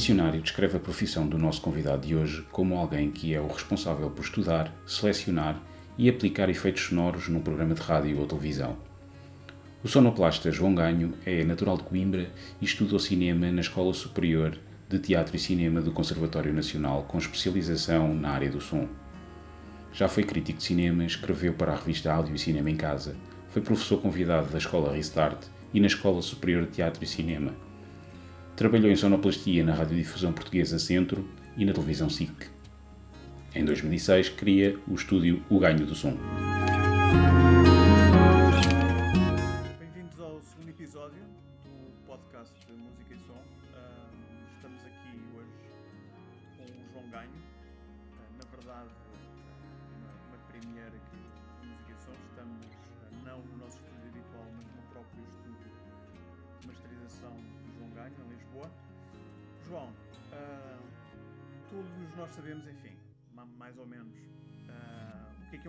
Dicionário descreve a profissão do nosso convidado de hoje como alguém que é o responsável por estudar, selecionar e aplicar efeitos sonoros num programa de rádio ou televisão. O sonoplasta João Ganho é natural de Coimbra e estudou cinema na Escola Superior de Teatro e Cinema do Conservatório Nacional com especialização na área do som. Já foi crítico de cinema, escreveu para a revista Áudio e Cinema em Casa, foi professor convidado da Escola Restart e na Escola Superior de Teatro e Cinema Trabalhou em sonoplastia na Radiodifusão Portuguesa Centro e na televisão SIC. Em 2006 cria o estúdio O Ganho do Som.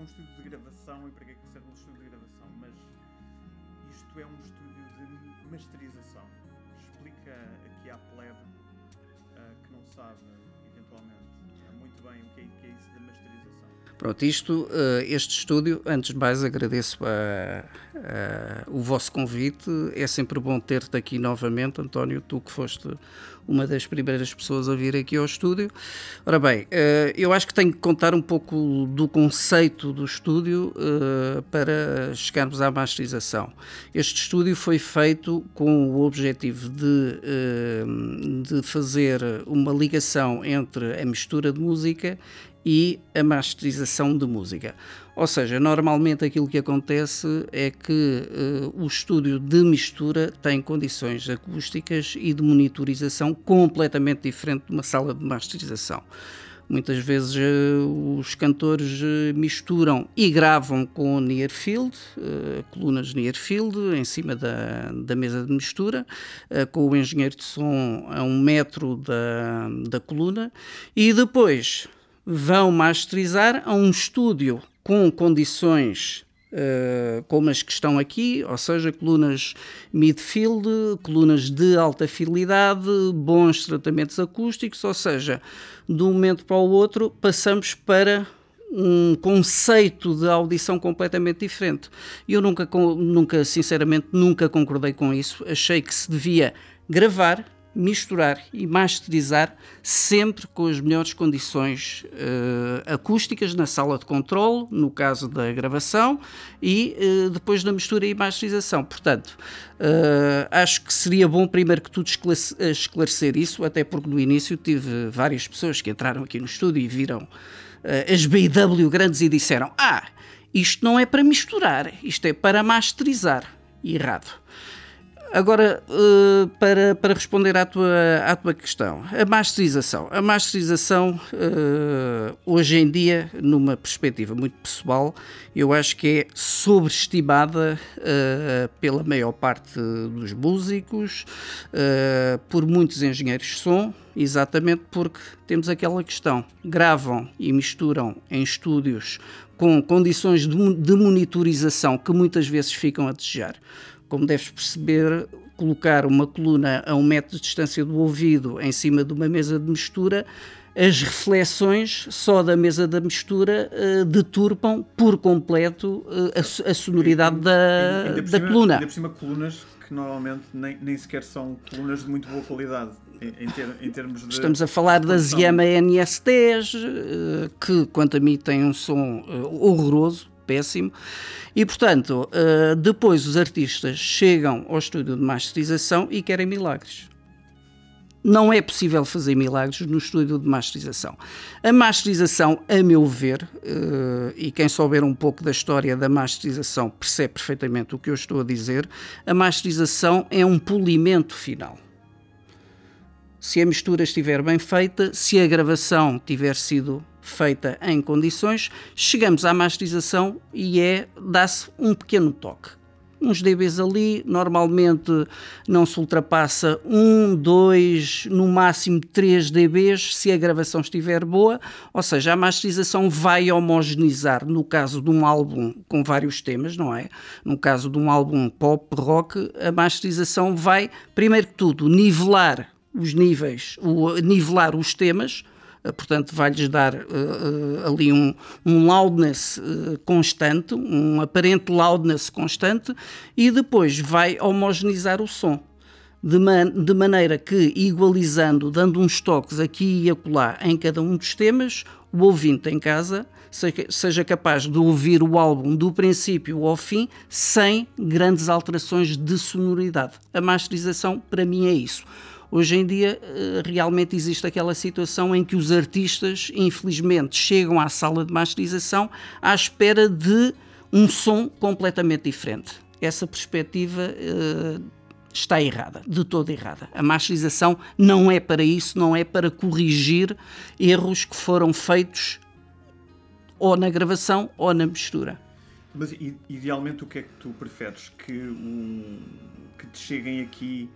É um estúdio de gravação e para que é que serve um estúdio de gravação, mas isto é um estúdio de masterização. Explica aqui à plebe uh, que não sabe, eventualmente, muito bem o que é, que é isso da masterização. Pronto, isto, eh, este estúdio, antes de mais agradeço a, a, o vosso convite. É sempre bom ter-te aqui novamente, António, tu que foste uma das primeiras pessoas a vir aqui ao estúdio. Ora bem, eh, eu acho que tenho que contar um pouco do conceito do estúdio eh, para chegarmos à masterização. Este estúdio foi feito com o objetivo de, de fazer uma ligação entre a mistura de música e a masterização de música. Ou seja, normalmente aquilo que acontece é que uh, o estúdio de mistura tem condições acústicas e de monitorização completamente diferente de uma sala de masterização. Muitas vezes uh, os cantores uh, misturam e gravam com near field, colunas near field, em cima da, da mesa de mistura, com o engenheiro de som a um metro da, da coluna, e depois vão masterizar a um estúdio com condições uh, como as que estão aqui, ou seja, colunas midfield, colunas de alta fidelidade, bons tratamentos acústicos, ou seja, de um momento para o outro passamos para um conceito de audição completamente diferente. Eu nunca, nunca, sinceramente, nunca concordei com isso. Achei que se devia gravar, misturar e masterizar sempre com as melhores condições uh, acústicas na sala de controle, no caso da gravação, e uh, depois da mistura e masterização. Portanto, uh, acho que seria bom primeiro que tudo esclarecer isso, até porque no início tive várias pessoas que entraram aqui no estúdio e viram as BW grandes e disseram: Ah, isto não é para misturar, isto é para masterizar. Errado. Agora, uh, para, para responder à tua, à tua questão, a masterização. A masterização, uh, hoje em dia, numa perspectiva muito pessoal, eu acho que é sobreestimada uh, pela maior parte dos músicos, por muitos engenheiros de som, exatamente porque temos aquela questão: gravam e misturam em estúdios com condições de, de monitorização que muitas vezes ficam a desejar como deves perceber, colocar uma coluna a um metro de distância do ouvido em cima de uma mesa de mistura, as reflexões só da mesa da mistura uh, deturpam por completo uh, a, a, sonoridade da, ainda, da coluna. Ainda por cima, colunas que normalmente nem, nem sequer são colunas de muito boa qualidade. Em, ter, em termos de Estamos a falar das Yamaha NS10, uh, que, quanto a mim, tem um som horroroso péssimo. E, portanto, uh, depois os artistas chegam ao estúdio de masterização e querem milagres. Não é possível fazer milagres no estúdio de masterização. A masterização, a meu ver, uh, e quem souber um pouco da história da masterização percebe perfeitamente o que eu estou a dizer, a masterização é um polimento final se a mistura estiver bem feita, se a gravação tiver sido feita em condições, chegamos à masterização e é dá-se um pequeno toque. Uns dBs ali, normalmente não se ultrapassa 1, 2, no máximo 3 dBs se a gravação estiver boa, ou seja, a masterização vai homogeneizar, no caso de um álbum com vários temas, não é? No caso de um álbum pop, rock, a masterização vai, primeiro que tudo, nivelar os níveis, o, nivelar os temas, portanto, vai-lhes dar uh, ali um, um loudness constante, um aparente loudness constante, e depois vai homogeneizar o som. De, man, de, maneira que, igualizando, dando uns toques aqui e acolá em cada um dos temas, o ouvinte em casa seja capaz de ouvir o álbum do princípio ao fim sem grandes alterações de sonoridade. A masterização, para mim, é isso. Hoje em dia, eh, realmente existe aquela situação em que os artistas, infelizmente, chegam à sala de masterização à espera de um som completamente diferente. Essa perspectiva uh, está errada, de todo errada. A masterização não é para isso, não é para corrigir erros que foram feitos ou na gravação ou na mistura. Mas idealmente o que é que tu preferes? Que, o, que te cheguem aqui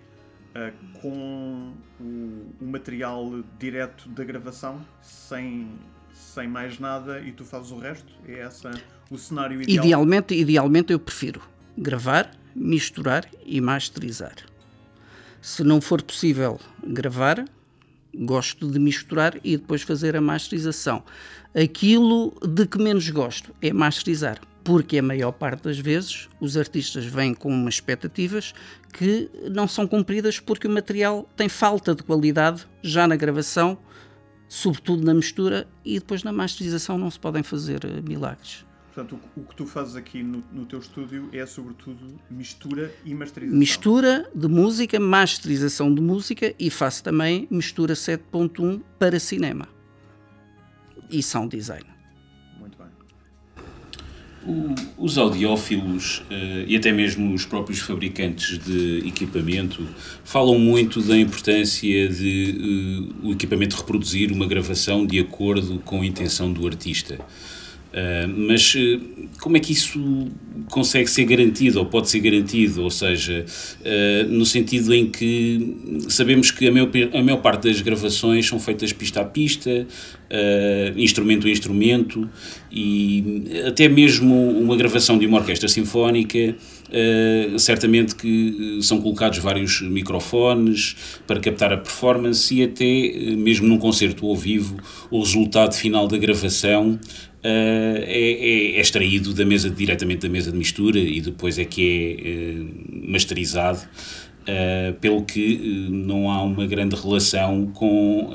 uh, com o, o, material direto da gravação, sem, sem mais nada, e tu fazes o resto? É essa o cenário ideal? Idealmente, idealmente eu prefiro gravar, misturar e masterizar. Se não for possível gravar, gosto de misturar e depois fazer a masterização. Aquilo de que menos gosto é masterizar, porque a maior parte das vezes os artistas vêm com umas expectativas que não são cumpridas porque o material tem falta de qualidade já na gravação, sobretudo na mistura, e depois na masterização não se podem fazer eh, milagres. Portanto, o, que tu fazes aqui no, no, teu estúdio é, sobretudo, mistura e masterização. Mistura de música, masterização de música e faço também mistura 7.1 para cinema e sound design. Os audiófilos uh, e até mesmo os próprios fabricantes de equipamento falam muito da importância de uh, o equipamento reproduzir uma gravação de acordo com a intenção do artista. Uh, mas uh, como é que isso consegue ser garantido ou pode ser garantido? Ou seja, uh, no sentido em que sabemos que a maior, a maior parte das gravações são feitas pista a pista, instrumento a instrumento, e até mesmo uma gravação de uma orquestra sinfónica. Uh, certamente que são colocados vários microfones para captar a performance e até mesmo num concerto ao vivo o resultado final da gravação é, é, extraído da mesa, diretamente da mesa de mistura e depois é que é uh, masterizado, uh, pelo que não há uma grande relação com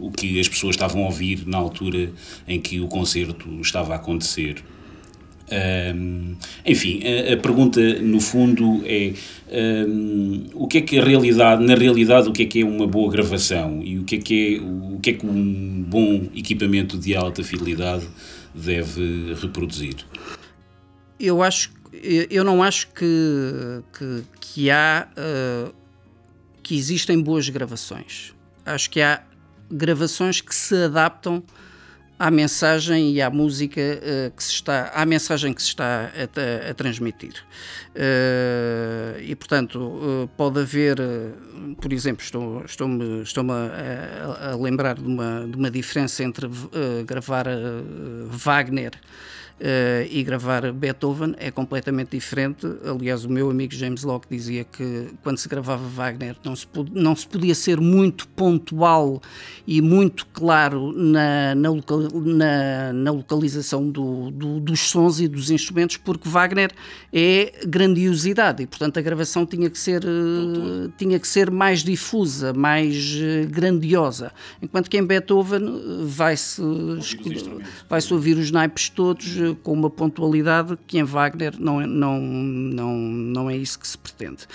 o que as pessoas estavam a ouvir na altura em que o concerto estava a acontecer. Um, enfim, a, a, pergunta no fundo é um, o que é que a realidade, na realidade, o que é que é uma boa gravação e o que é que é, o que é que um bom equipamento de alta fidelidade deve reproduzir? Eu acho, eu não acho que, que, que há uh, que existem boas gravações. Acho que há gravações que se adaptam à mensagem e à música uh, que se está, à mensagem que se está a, a, a transmitir. Uh, e, portanto, uh, pode haver, por exemplo, estou-me estou -me, estou -me a, a, lembrar de uma, de uma diferença entre gravar Wagner e gravar Beethoven é completamente diferente. Aliás, o meu amigo James Locke dizia que quando se gravava Wagner não se, não se podia ser muito pontual e muito claro na, na, local, na, na localização do, do, dos sons e dos instrumentos, porque Wagner é grandiosidade e, portanto, a gravação tinha que ser, uh, tinha que ser mais difusa, mais uh, grandiosa. Enquanto que em Beethoven vai-se vai ouvir os naipes todos com uma pontualidade que em Wagner não, é, não, não, não é isso que se pretende.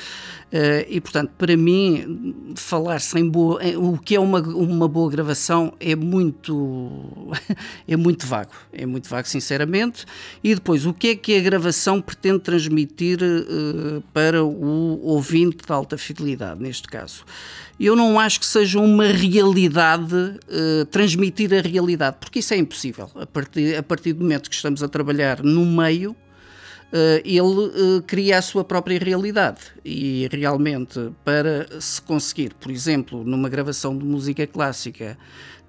Uh, e, portanto, para mim, falar sem boa. O que é uma, uma boa gravação é muito. é muito vago. É muito vago, sinceramente. E depois, o que é que a gravação pretende transmitir uh, para o ouvinte de alta fidelidade, neste caso? Eu não acho que seja uma realidade, uh, transmitir a realidade, porque isso é impossível. A partir, a partir do momento que estamos a trabalhar no meio ele uh, cria a sua própria realidade. E realmente para se conseguir, por exemplo, numa gravação de música clássica,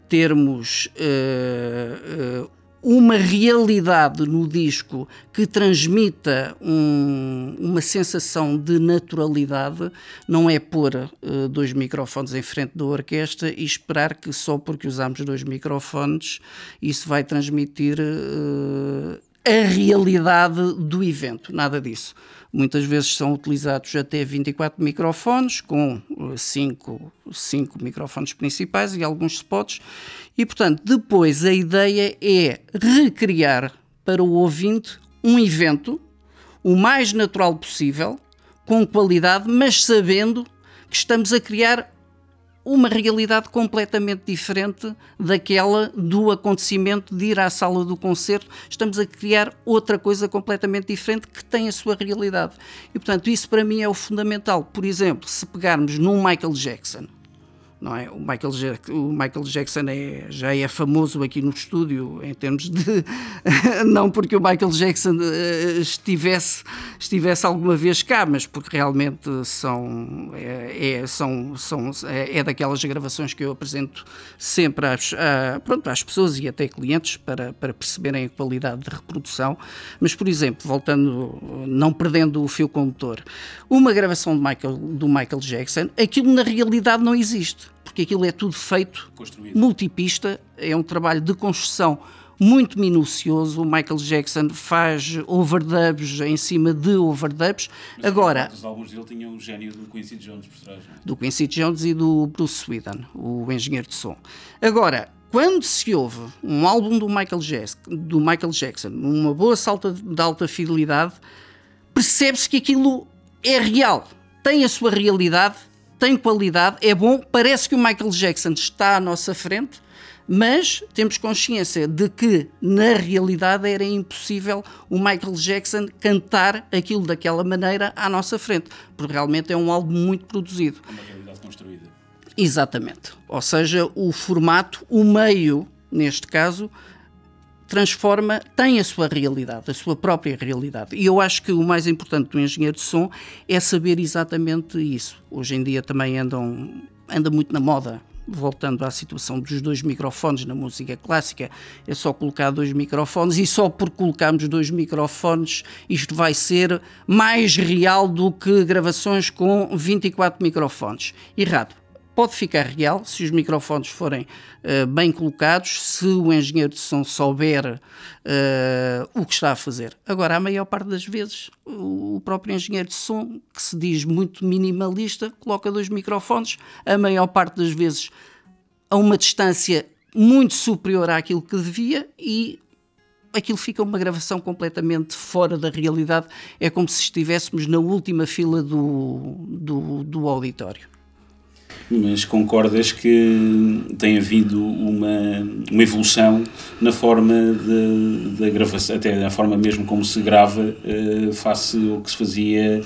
termos uh, uma realidade no disco que transmita um, uma sensação de naturalidade, não é pôr uh, dois microfones em frente da orquestra e esperar que só porque usamos dois microfones isso vai transmitir uh, a realidade do evento, nada disso. Muitas vezes são utilizados até 24 microfones, com 5, eh, 5 microfones principais e alguns spots, e portanto, depois a ideia é recriar para o ouvinte um evento o mais natural possível, com qualidade, mas sabendo que estamos a criar uma realidade completamente diferente daquela do acontecimento de ir à sala do concerto. Estamos a criar outra coisa completamente diferente que tem a sua realidade. E, portanto, isso para mim é o fundamental. Por exemplo, se pegarmos num Michael Jackson, não é? O Michael, Jackson, o Michael Jackson é, já é famoso aqui no estúdio em termos de não porque o Michael Jackson uh, estivesse estivesse alguma vez cá, mas porque realmente são é, é são, são é, é, daquelas gravações que eu apresento sempre às, pronto, às pessoas e até clientes para, para perceberem a qualidade de reprodução. Mas, por exemplo, voltando, não perdendo o fio condutor, uma gravação de Michael, do Michael Jackson, aquilo na realidade não existe porque aquilo é tudo feito Construído. multipista, é um trabalho de construção muito minucioso. O Michael Jackson faz overdubs em cima de overdubs. Mas Agora, os álbuns dele tinham o gênio do Quincy Jones por trás. Não? É? Do Quincy Jones e do Bruce Sweden, o engenheiro de som. Agora, quando se ouve um álbum do Michael, Jackson, do Michael Jackson, uma boa salta de alta fidelidade, percebe-se que aquilo é real, tem a sua realidade tem qualidade, é bom, parece que o Michael Jackson está à nossa frente, mas temos consciência de que na realidade era impossível o Michael Jackson cantar aquilo daquela maneira à nossa frente, porque realmente é um álbum muito produzido. É uma realidade construída. Exatamente. Ou seja, o formato, o meio, neste caso, transforma, tem a sua realidade, a sua própria realidade. E eu acho que o mais importante do engenheiro de som é saber exatamente isso. Hoje em dia também andam, anda muito na moda voltando à situação dos dois microfones na música clássica, é só colocar dois microfones e só por colocarmos dois microfones isto vai ser mais real do que gravações com 24 microfones. Errado pode ficar real se os microfones forem uh, bem colocados, se o engenheiro de som souber uh, o que está a fazer. Agora, a maior parte das vezes, o próprio engenheiro de som, que se diz muito minimalista, coloca dois microfones, a maior parte das vezes a uma distância muito superior àquilo que devia e aquilo fica uma gravação completamente fora da realidade. É como se estivéssemos na última fila do, do, do auditório mas concordas que tem havido uma, uma evolução na forma da gravação, até na forma mesmo como se grava, uh, face ao que se fazia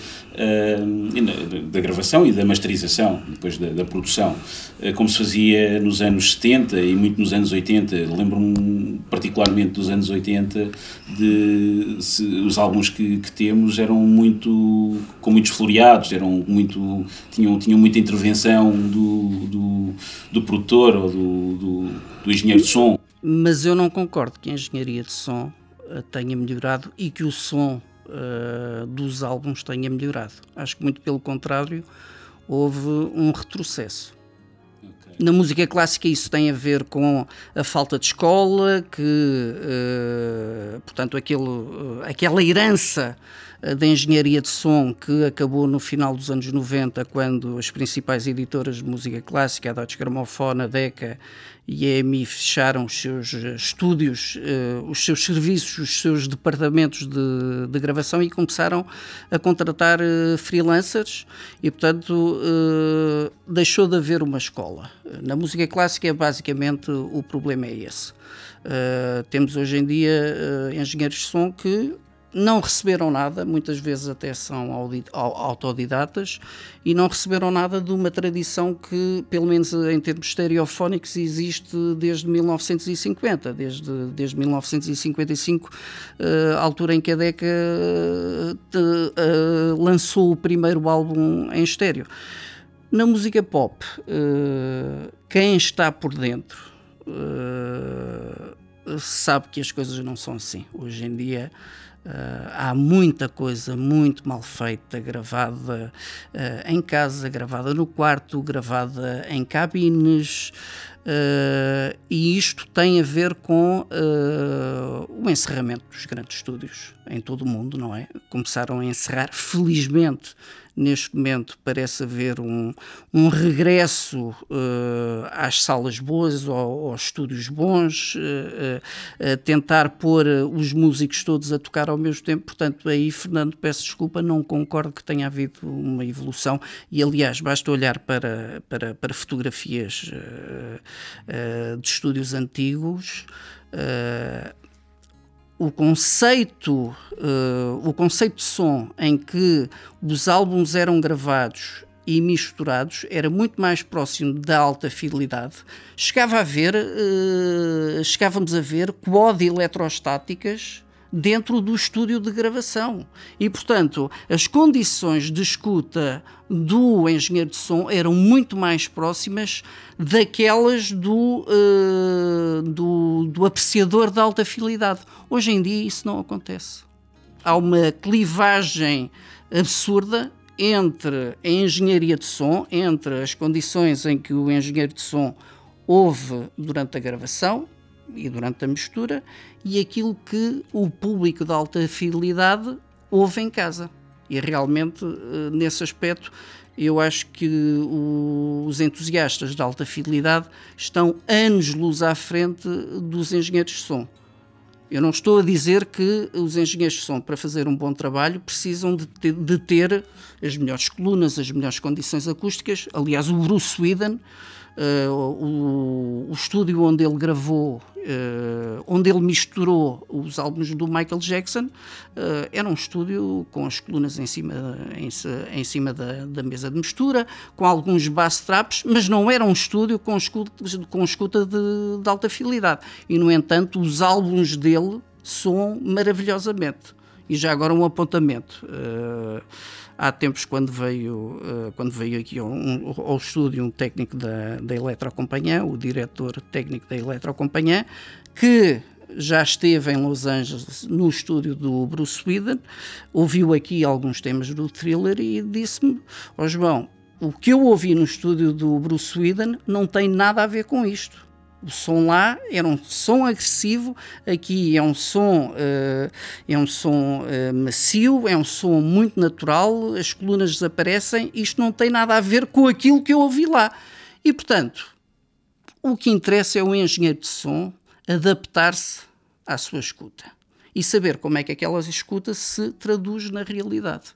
da gravação e da masterização, depois da, da produção, uh, como se fazia nos anos 70 e muito nos anos 80. Lembro-me particularmente dos anos 80, de se, os álbuns que, que, temos eram muito, com muitos floreados, eram muito, tinham, tinham muita intervenção do, do, do produtor ou do, do, do engenheiro de som. Mas eu não concordo que a engenharia de som eh, tenha melhorado e que o som uh, dos álbuns tenha melhorado. Acho que muito pelo contrário, houve um retrocesso. Na música clássica isso tem a ver com a falta de escola, que, uh, portanto, aquele, uh, aquela herança da engenharia de som que acabou no final dos anos 90, quando as principais editoras de música clássica, a Deutsche Grammophon, a Decca e a EMI fecharam os seus estúdios, uh, os seus serviços, os seus departamentos de, de gravação e começaram a contratar uh, freelancers e, portanto, uh, deixou de haver uma escola. Na música clássica, basicamente, o problema é esse. temos hoje em dia engenheiros de som que não receberam nada, muitas vezes até são autodidatas, e não receberam nada de uma tradição que, pelo menos em termos estereofónicos, existe desde 1950, desde, desde 1955, uh, a altura em que a Deca uh, lançou o primeiro álbum em estéreo. Na música pop, quem está por dentro sabe que as coisas não são assim. Hoje em dia uh, há muita coisa muito mal feita, gravada uh, em casa, gravada no quarto, gravada em cabines. Uh, e isto tem a ver com o encerramento dos grandes estúdios em todo o mundo, não é? Começaram a encerrar, felizmente, neste momento parece haver um, um regresso uh, às salas boas, ou, aos estúdios bons, uh, tentar pôr os músicos todos a tocar ao mesmo tempo. Portanto, aí, Fernando, peço desculpa, não concordo que tenha havido uma evolução. E, aliás, basta olhar para, para, para fotografias de estúdios antigos o conceito, uh, o conceito de som em que os álbuns eram gravados e misturados era muito mais próximo da alta fidelidade. Chegava a ver, uh, chegávamos a ver quad eletrostáticas dentro do estúdio de gravação. E, portanto, as condições de escuta do engenheiro de som eram muito mais próximas daquelas do, uh, do, do apreciador de alta fidelidade. Hoje em dia isso não acontece. Há uma clivagem absurda entre a engenharia de som, entre as condições em que o engenheiro de som ouve durante a gravação e durante a mistura e aquilo que o público de alta fidelidade ouve em casa. E realmente, eh, nesse aspecto, eu acho que os entusiastas de alta fidelidade estão anos-luz à frente dos engenheiros de som. Eu não estou a dizer que os engenheiros de som, para fazer um bom trabalho, precisam de ter, de ter as melhores colunas, as melhores condições acústicas. Aliás, o Bruce Whedon Uh, o, o, estúdio onde ele gravou, uh, onde ele misturou os álbuns do Michael Jackson, uh, era um estúdio com as colunas em cima, em, em cima da, da, mesa de mistura, com alguns bass traps, mas não era um estúdio com escuta, com escuta de, de alta fidelidade. E, no entanto, os álbuns dele soam maravilhosamente. E já agora um apontamento. Uh, há tempos quando veio, uh, quando veio aqui ao, um, ao estúdio um técnico da, da Eletrocompanhia, o diretor técnico da Eletrocompanhia, que já esteve em Los Angeles no estúdio do Bruce Whedon, ouviu aqui alguns temas do thriller e disse-me, ó oh, João, o que eu ouvi no estúdio do Bruce Whedon não tem nada a ver com isto o som lá era um som agressivo, aqui é um som, uh, é um som uh, macio, é um som muito natural, as colunas desaparecem, isto não tem nada a ver com aquilo que eu ouvi lá. E portanto, o que interessa é o engenheiro de som adaptar-se à sua escuta e saber como é que aquela escuta se traduz na realidade.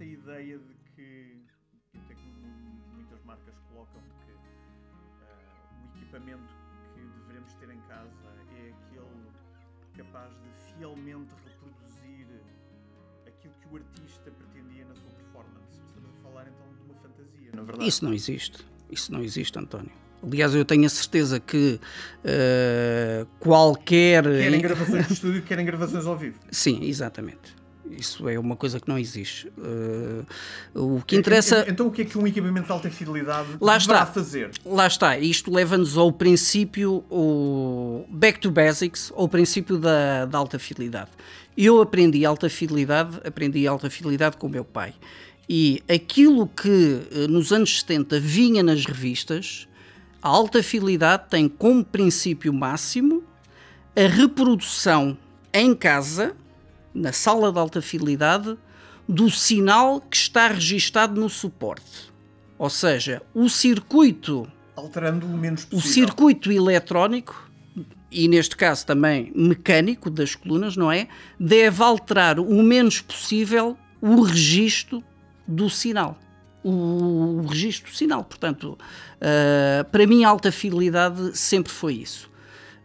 Esta ideia de que, até que muitas marcas colocam, de que uh, o equipamento que devemos ter em casa é aquele capaz de fielmente reproduzir aquilo que o artista pretendia na sua performance. Estamos a falar então de uma fantasia, na verdade. Isso não existe. Isso não existe, António. Aliás, eu tenho a certeza que uh, qualquer. Querem gravações de estúdio, querem gravações ao vivo. Sim, exatamente. Isso é uma coisa que não existe. Uh, o que interessa. Então, o que é que um equipamento de alta fidelidade lá está fazer? Lá está. Isto leva-nos ao princípio, o back to basics, ao princípio da, da alta fidelidade. Eu aprendi alta fidelidade, aprendi alta fidelidade com o meu pai. E aquilo que eh, nos anos 70 vinha nas revistas a alta fidelidade tem como princípio máximo a reprodução em casa, na sala de alta fidelidade, do sinal que está registado no suporte. Ou seja, o circuito. Alterando o menos possível. O circuito eletrónico, e neste caso também mecânico das colunas, não é? Deve alterar o menos possível o registro do sinal o, o registro sinal. Portanto, uh, para mim, a alta fidelidade sempre foi isso.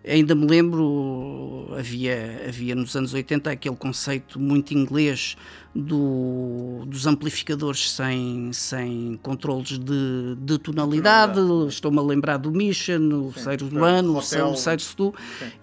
Ainda me lembro, havia, havia nos anos 80 aquele conceito muito inglês do, dos amplificadores sem, sem controles de, de tonalidade. Estou-me a lembrar do Mission, o Ceiros do Ano, o Ceiros do.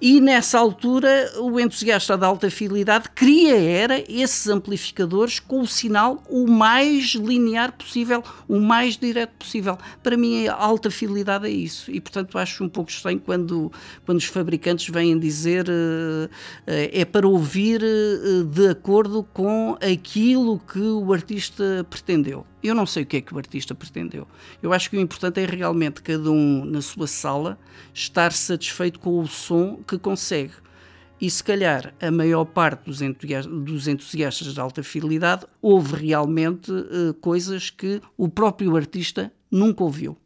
E nessa altura, o entusiasta da alta fidelidade queria era esses amplificadores com o sinal o mais linear possível, o mais direto possível. Para mim, a alta fidelidade é isso. E, portanto, acho um pouco estranho quando, quando os fabricantes vêm dizer uh, uh, é para ouvir uh, de acordo com a aquilo que o artista pretendeu. Eu não sei o que é que o artista pretendeu. Eu acho que o importante é realmente cada um na sua sala estar satisfeito com o som que consegue. E se calhar a maior parte dos, entusiastas, dos entusiastas de alta fidelidade houve realmente uh, coisas que o próprio artista nunca ouviu.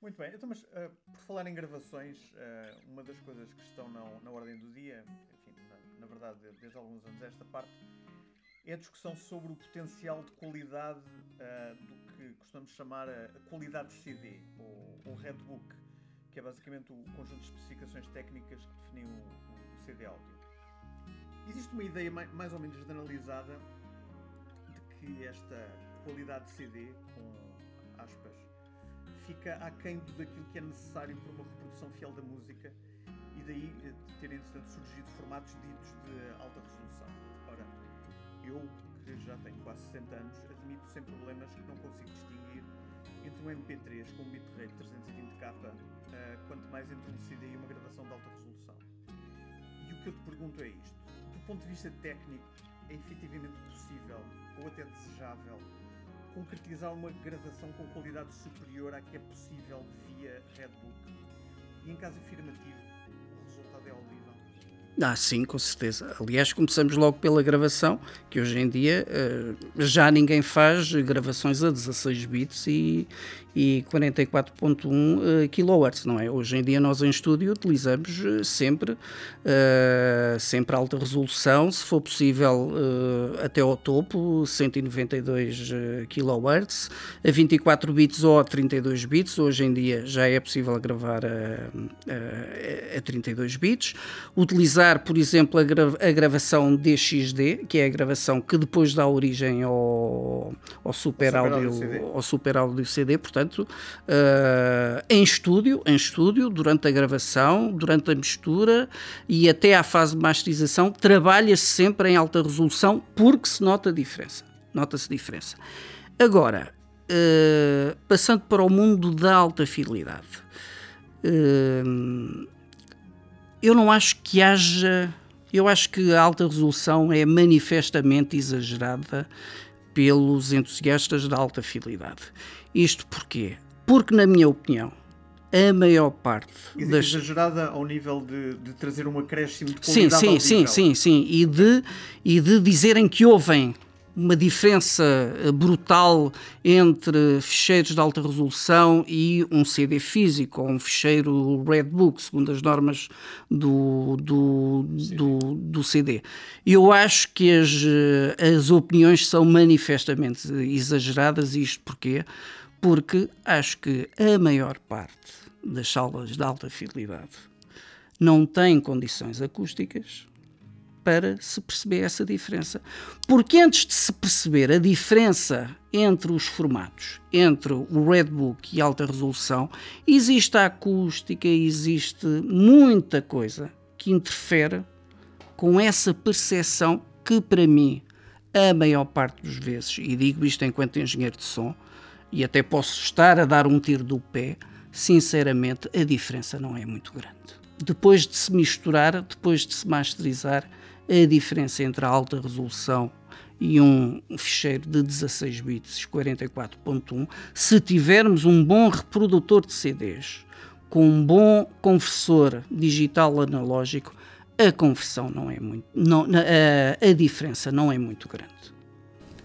Muito bem, então, mas uh, por falar em gravações, uh, uma das coisas que estão na, na ordem do dia, enfim, na, na verdade, desde alguns anos esta parte, é a discussão sobre o potencial de qualidade uh, do que costumamos chamar a, qualidade de CD, ou, ou Redbook, que é basicamente o conjunto de especificações técnicas que definem o, o CD áudio. Existe uma ideia mais, ou menos generalizada de que esta qualidade de CD, com aspas, fica aquém daquilo que é necessário para uma reprodução fiel da música e daí eh, terem, surgido formatos ditos de alta resolução. Ora, eu, que já tenho quase 60 anos, admito sem problemas que não consigo distinguir entre um MP3 com um bitrate 320k, uh, quanto mais entre um CD e uma gravação de alta resolução. E o que eu te pergunto é isto: do ponto de vista técnico, é efetivamente possível, ou até desejável, concretizar uma gravação com qualidade superior à que é possível via Redbook? E em caso afirmativo, o resultado é audível? Ah, sim, com certeza. Aliás, começamos logo pela gravação, que hoje em dia uh, já ninguém faz gravações a 16 bits e, e 44.1 uh, kHz, não é? Hoje em dia nós em estúdio utilizamos uh, sempre, uh, sempre alta resolução, se for possível até ao topo, 192 kHz, a 24 bits ou a 32 bits, hoje em dia já é possível gravar a, a, a 32 bits. Utilizar, por exemplo, a, gra a gravação DXD, que é a gravação que depois dá origem ao, ao Super, super Audio, CD. ao Super Audio CD, portanto uh, em estúdio, em estúdio, durante a gravação, durante a mistura e até à fase de masterização, trabalha-se sempre em alta resolução porque se nota a diferença. Nota-se diferença. Agora, uh, passando para o mundo da alta fidelidade, uh, eu não acho que haja. Eu acho que a alta resolução é manifestamente exagerada pelos entusiastas da alta fidelidade. Isto porquê? Porque, na minha opinião, a maior parte das... exagerada ao nível de, de, trazer um acréscimo de qualidade sim sim sim sim sim e de e de dizerem que ouvem uma diferença eh, brutal entre ficheiros de alta resolução e um CD físico ou um ficheiro Redbook, segundo as normas do, do, do, do CD. Eu acho que as, eh, as opiniões são manifestamente exageradas, e isto porquê? Porque acho que a maior parte das salas de alta fidelidade não tem condições acústicas para se perceber essa diferença. Porque antes de se perceber a diferença entre os formatos, entre o Redbook e alta resolução, existe a acústica, existe muita coisa que interfere com essa percepção que, para mim, a maior parte das vezes, e digo isto enquanto engenheiro de som, e até posso estar a dar um tiro do pé, sinceramente a diferença não é muito grande. Depois de se misturar, depois de se masterizar, a diferença entre a alta resolução e um ficheiro de 16 bits 44.1, se tivermos um bom reprodutor de CDs com um bom conversor digital analógico, a conversão não é muito, não, a, a diferença não é muito grande.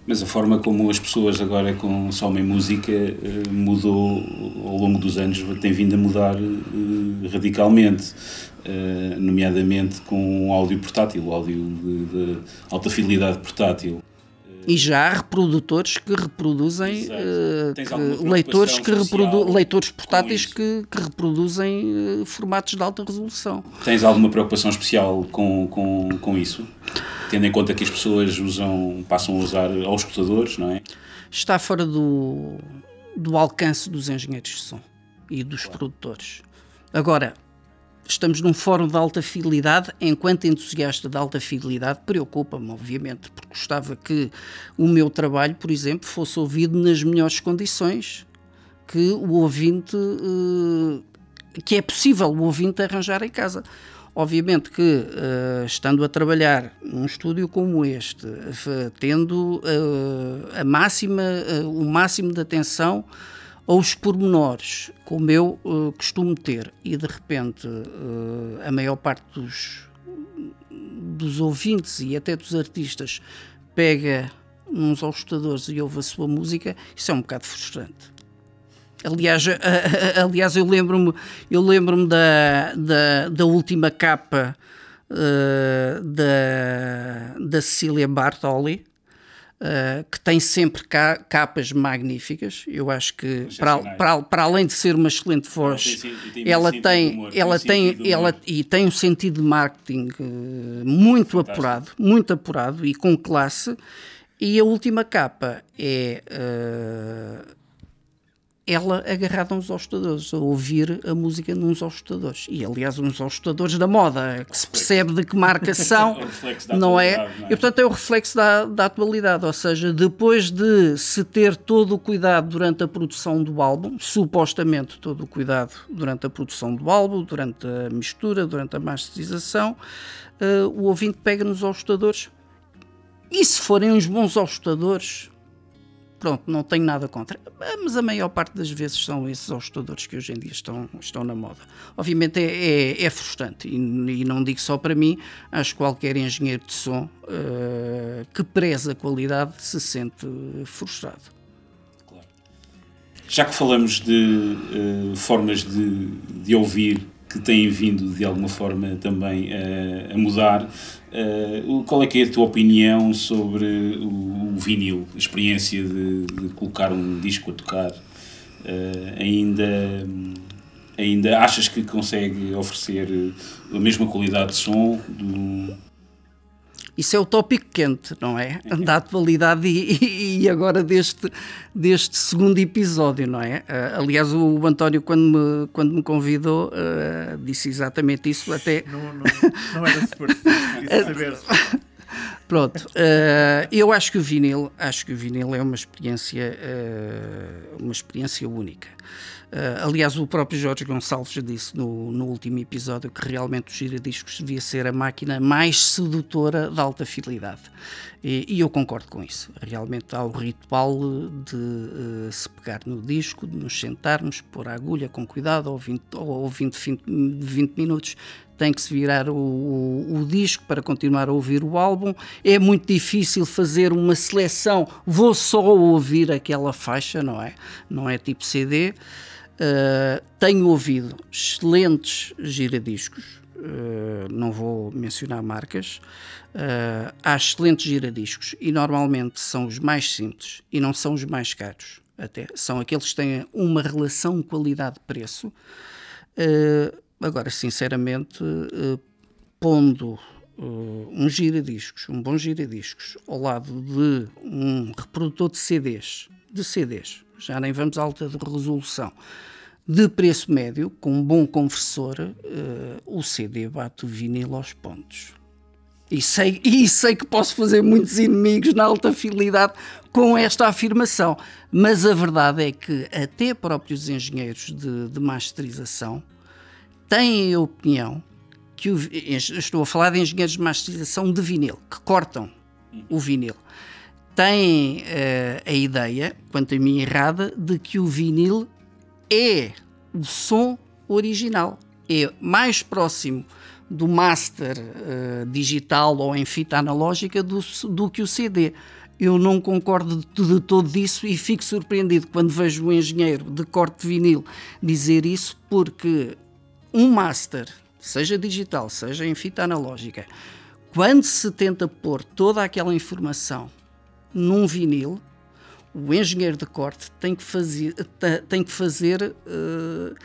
Mas a forma como as pessoas agora consomem música eh, mudou ao longo dos anos, tem vindo a mudar eh, radicalmente. Uh, nomeadamente com o áudio portátil, áudio de, de alta fidelidade portátil. E já há reprodutores que reproduzem uh, que, leitores que reprodu leitores portáteis que, que, reproduzem uh, formatos de alta resolução. Tens alguma preocupação especial com, com, com isso? Tendo em conta que as pessoas usam, passam a usar aos escutadores, não é? Está fora do, do alcance dos engenheiros de som e dos claro. produtores. Agora, estamos num fórum de alta fidelidade, enquanto entusiasta de alta fidelidade, preocupa-me, obviamente, porque gostava que o meu trabalho, por exemplo, fosse ouvido nas melhores condições que o ouvinte, eh, que é possível o ouvinte arranjar em casa. Obviamente que, uh, estando a trabalhar num estúdio como este, uh, tendo a máxima, o máximo de atenção aos pormenores, como eu uh, costumo ter, e de repente uh, a maior parte dos, dos ouvintes e até dos artistas pega uns ajustadores e ouve a sua música, isso é um bocado frustrante. Aliás, aliás eu lembro-me eu lembro da, da, da última capa uh, da, da Cecília Bartoli, Uh, que tem sempre ca capas magníficas. Eu acho que, para, para, para, além de ser uma excelente voz, ela tem, ela tem, ela e tem um sentido de marketing uh, muito Fantástico. apurado, muito apurado e com classe. E a última capa é uh, ela agarrada uns ajustadores, a ouvir a música nos ajustadores. E, aliás, uns ajustadores da moda, que se percebe de que marca são, é não, é? não é? E, portanto, é o reflexo da, da atualidade. Ou seja, depois de se ter todo o cuidado durante a produção do álbum, supostamente todo o cuidado durante a produção do álbum, durante a mistura, durante a masterização, uh, o ouvinte pega nos ajustadores. E se forem uns bons ajustadores, pronto, não tenho nada contra. Mas a maior parte das vezes são esses ajustadores que hoje em dia estão, estão na moda. Obviamente é, é, é frustrante, e, e, não digo só para mim, acho que qualquer engenheiro de som uh, que preza a qualidade se sente frustrado. Já que falamos de uh, formas de, de ouvir que têm vindo de alguma forma também uh, a mudar. Uh, qual é que é a tua opinião sobre o, o vinil, a experiência de, de, colocar um disco a tocar? Uh, ainda, ainda achas que consegue oferecer a mesma qualidade de som do, isso é o tópico quente, não é? Da atualidade e, e, agora deste, deste segundo episódio, não é? Uh, aliás, o António, quando me, quando me convidou, uh, disse exatamente isso até... Não, não, não era suposto saber Pronto, uh, eu acho que o vinil, acho que o vinil é uma experiência, uma experiência única. Uh, aliás, o próprio Jorge Gonçalves disse no, no último episódio que realmente o giradiscos devia ser a máquina mais sedutora da alta fidelidade. E, e eu concordo com isso. Realmente há o ritual de uh, se pegar no disco, de nos sentarmos, pôr a agulha com cuidado, ou 20, ou 20, 20, 20 minutos tem que se virar o, o, o, disco para continuar a ouvir o álbum. É muito difícil fazer uma seleção, vou só ouvir aquela faixa, não é? Não é tipo CD. Uh, tenho ouvido excelentes giradiscos, uh, não vou mencionar marcas. Uh, há excelentes giradiscos e normalmente são os mais simples e não são os mais caros. Até são aqueles que têm uma relação qualidade-preço. agora, sinceramente, pondo um giradiscos, um bom giradiscos, ao lado de um reprodutor de CDs, de CDs, já nem vamos alta de resolução, de preço médio, com um bom conversor, uh, o CD bate o vinil aos pontos. E sei, e sei que posso fazer muitos inimigos na alta fidelidade com esta afirmação, mas a verdade é que até próprios engenheiros de, de masterização têm a opinião que o, estou a falar de engenheiros de masterização de vinil, que cortam o vinil têm uh, a ideia, quanto a mim errada, de que o vinil é o som original, é mais próximo do master uh, digital ou em fita analógica do, do que o CD. Eu não concordo de, de todo disso e fico surpreendido quando vejo um engenheiro de corte de vinil dizer isso, porque um master, seja digital, seja em fita analógica, quando se tenta pôr toda aquela informação num vinil, o engenheiro de corte tem que fazer, tem que fazer uh,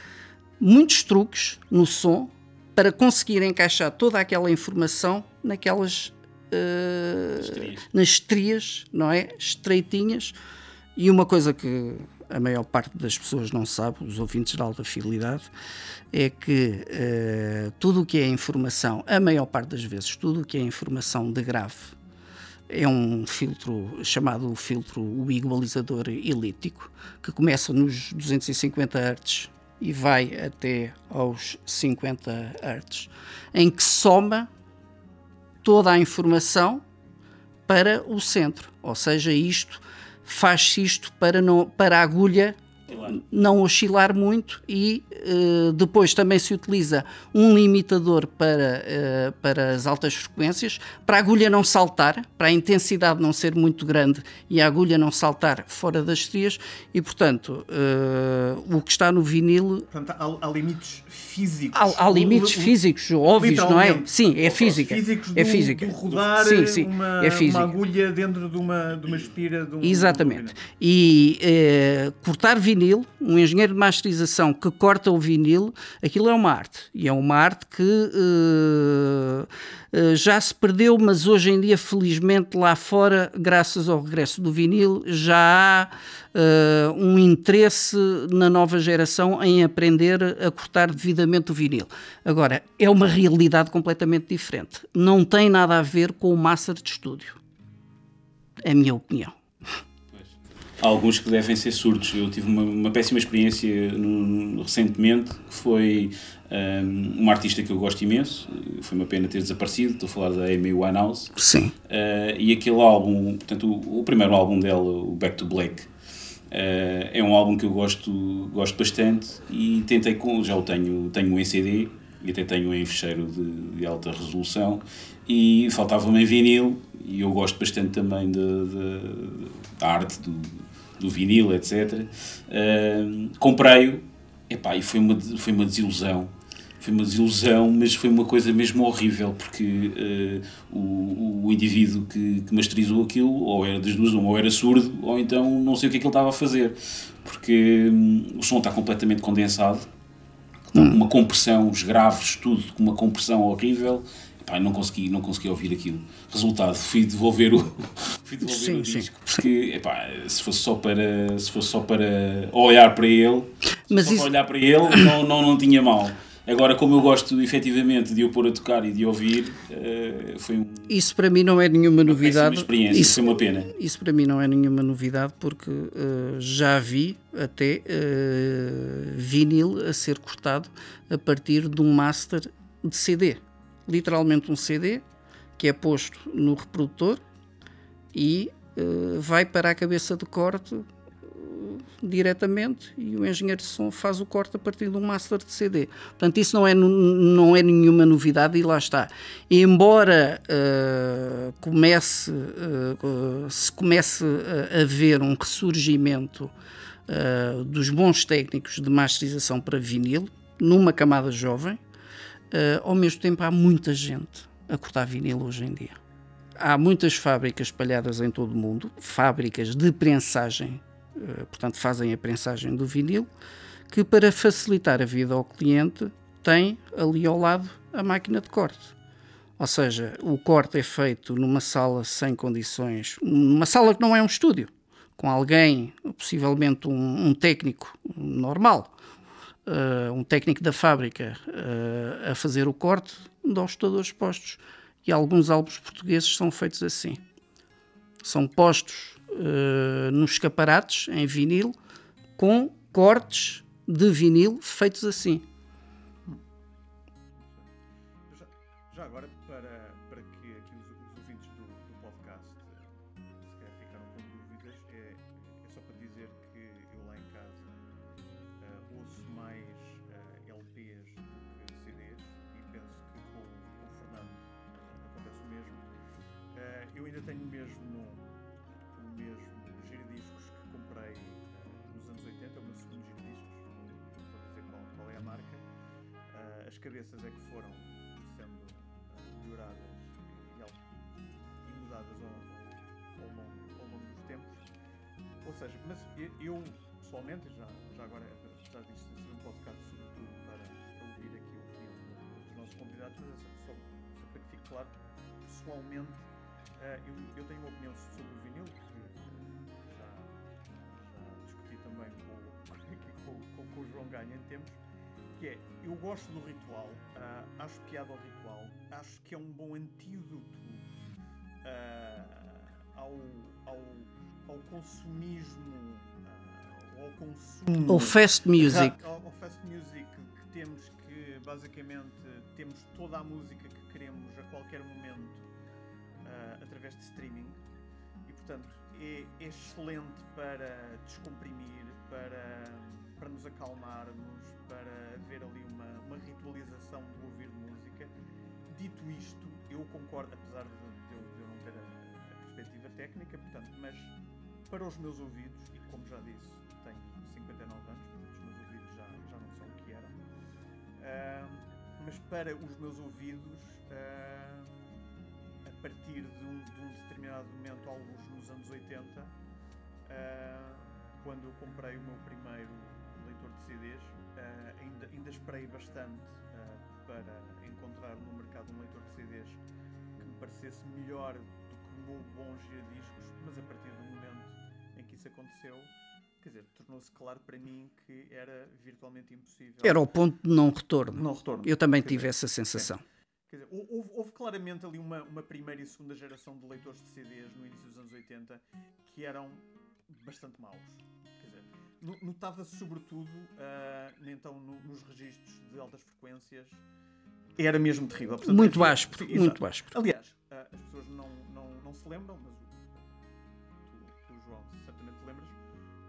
muitos truques no som para conseguir encaixar toda aquela informação naquelas uh, nas estrias, não é? Estreitinhas. E uma coisa que a maior parte das pessoas não sabe, os ouvintes de alta fidelidade, é que uh, tudo o que é informação, a maior parte das vezes, tudo o que é informação de grave, é um filtro chamado filtro o igualizador elíptico, que começa nos 250 Hz e vai até aos 50 Hz, em que soma toda a informação para o centro. Ou seja, isto faz isto para, não, para a agulha não oscilar muito e uh, depois também se utiliza um limitador para, uh, para as altas frequências, para a agulha não saltar, para a intensidade não ser muito grande e a agulha não saltar fora das estrias e, portanto, uh, o que está no vinil... Portanto, há, há limites físicos. Há, há limites físicos óbvios, não é? Sim, é física. Físicos é física. Do, rodar sim, sim, uma, é física. uma agulha dentro de uma, de uma espira. De um, Exatamente. e cortar vinil, um engenheiro de masterização que corta o vinil, aquilo é uma arte. E é uma arte que uh, uh, já se perdeu, mas hoje em dia, felizmente, lá fora, graças ao regresso do vinil, já há uh, um interesse na nova geração em aprender a cortar devidamente o vinil. Agora, é uma realidade completamente diferente. Não tem nada a ver com o master de estúdio. É a minha opinião há alguns que devem ser surdos. Eu tive uma, uma péssima experiência no, recentemente, que foi um, uma artista que eu gosto imenso, foi uma pena ter desaparecido, estou a falar da Amy Winehouse. Sim. Uh, e aquele álbum, portanto, o, o, primeiro álbum dela, o Back to Black, uh, é um álbum que eu gosto, gosto bastante e tentei com, já o tenho, tenho em CD e até tenho em fecheiro de, de alta resolução e faltava-me em vinil e eu gosto bastante também da arte do, do vinil, etc. Uh, Comprei-o. E foi uma, foi uma desilusão. Foi uma desilusão, mas foi uma coisa mesmo horrível, porque uh, o, o indivíduo que, que masterizou aquilo, ou era das duas, ou era surdo, ou então não sei o que é que ele estava a fazer, porque um, o som está completamente condensado, está com uma compressão, os graves, tudo com uma compressão horrível, Pá, não consegui, não consegui ouvir aquilo. Resultado, fui devolver o, fui devolver sim, o disco. Sim. Porque, epá, se fosse só para, se fosse só para olhar para ele, Mas isso... olhar para ele, não, não, não tinha mal. Agora, como eu gosto efetivamente de o pôr a tocar e de ouvir, uh, foi um. Isso para mim não é nenhuma novidade. Uma experiência, isso foi uma pena. Isso para mim não é nenhuma novidade porque uh, já vi até uh, vinil a ser cortado a partir de um master de CD literalmente um CD que é posto no reprodutor e uh, vai para a cabeça de corte uh, diretamente e o engenheiro de som faz o corte a partir de um master de CD. Portanto, isso não é, não é nenhuma novidade e lá está. Embora uh, comece, se comece a haver um ressurgimento dos bons técnicos de masterização para vinil, numa camada jovem, ao mesmo tempo, há muita gente a cortar vinil hoje em dia. Há muitas fábricas espalhadas em todo o mundo, fábricas de prensagem, uh, portanto, fazem a prensagem do vinil, que para facilitar a vida ao cliente tem ali ao lado a máquina de corte. Ou seja, o corte é feito numa sala sem condições, numa sala que não é um estúdio, com alguém, possivelmente um, um técnico normal, uh, um técnico da fábrica uh, a fazer o corte dos estudadores postos. E alguns álbuns portugueses são feitos assim. São postos uh, nos escaparates, em vinil, com cortes de vinil feitos assim. Pessoalmente, uh, eu, eu tenho uma opinião sobre o vinil, que já, já discuti também com, com, com, o João Ganha em tempos, que é, eu gosto do ritual, uh, acho piada ao ritual, acho que é um bom antídoto uh, ao, ao, ao consumismo, uh, ao consumo... Fast music. Ao, ao fast music que temos que, basicamente, temos toda a música que queremos a qualquer momento através de streaming e, portanto, é, é excelente para descomprimir, para para nos acalmarmos, para haver ali uma, uma ritualização do ouvir música. Dito isto, eu concordo, apesar de, de, eu, de eu, não ter a, a, perspectiva técnica, portanto, mas para os meus ouvidos, e como já disse, tenho 59 anos, portanto os meus ouvidos já, já não são o que eram, uh, mas para os meus ouvidos, uh, partir de um, de um, determinado momento, alguns nos anos 80, uh, quando eu comprei o meu primeiro leitor de CDs, uh, ainda, ainda esperei bastante uh, para encontrar no mercado um leitor de CDs que me parecesse melhor do que o meu bom giradiscos, mas a partir do momento em que isso aconteceu, quer dizer, tornou-se claro para mim que era virtualmente impossível. Era o ponto de não retorno. Não retorno. Eu também tive dizer, essa sensação. Quer dizer, houve, houve, claramente ali uma, uma primeira e segunda geração de leitores de CDs no início dos anos 80 que eram bastante maus notava-se sobretudo, uh, então, no, nos registros de altas frequências, era mesmo terrível. Portanto, muito áspero, muito áspero. Aliás, uh, as pessoas não, não, não se lembram, mas tu, tu, João, certamente te lembras,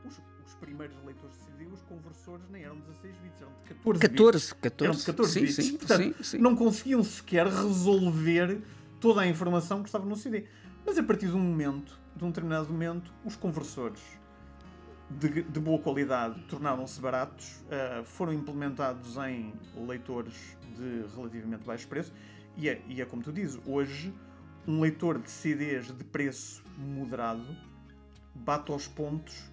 os, os primeiros leitores de CD, os conversores nem eram 16 bits, eram de 14 14, bits. 14, eram de 14 sim, bits. Sim, Portanto, sim, sim. não conseguiam sequer resolver toda a informação que estava no CD. Mas a partir de um momento, de um determinado momento, os conversores de, de boa qualidade tornaram-se baratos, uh, foram implementados em leitores de relativamente baixo preço e é, e é como tu dizes, hoje um leitor de CDs de preço moderado bate aos pontos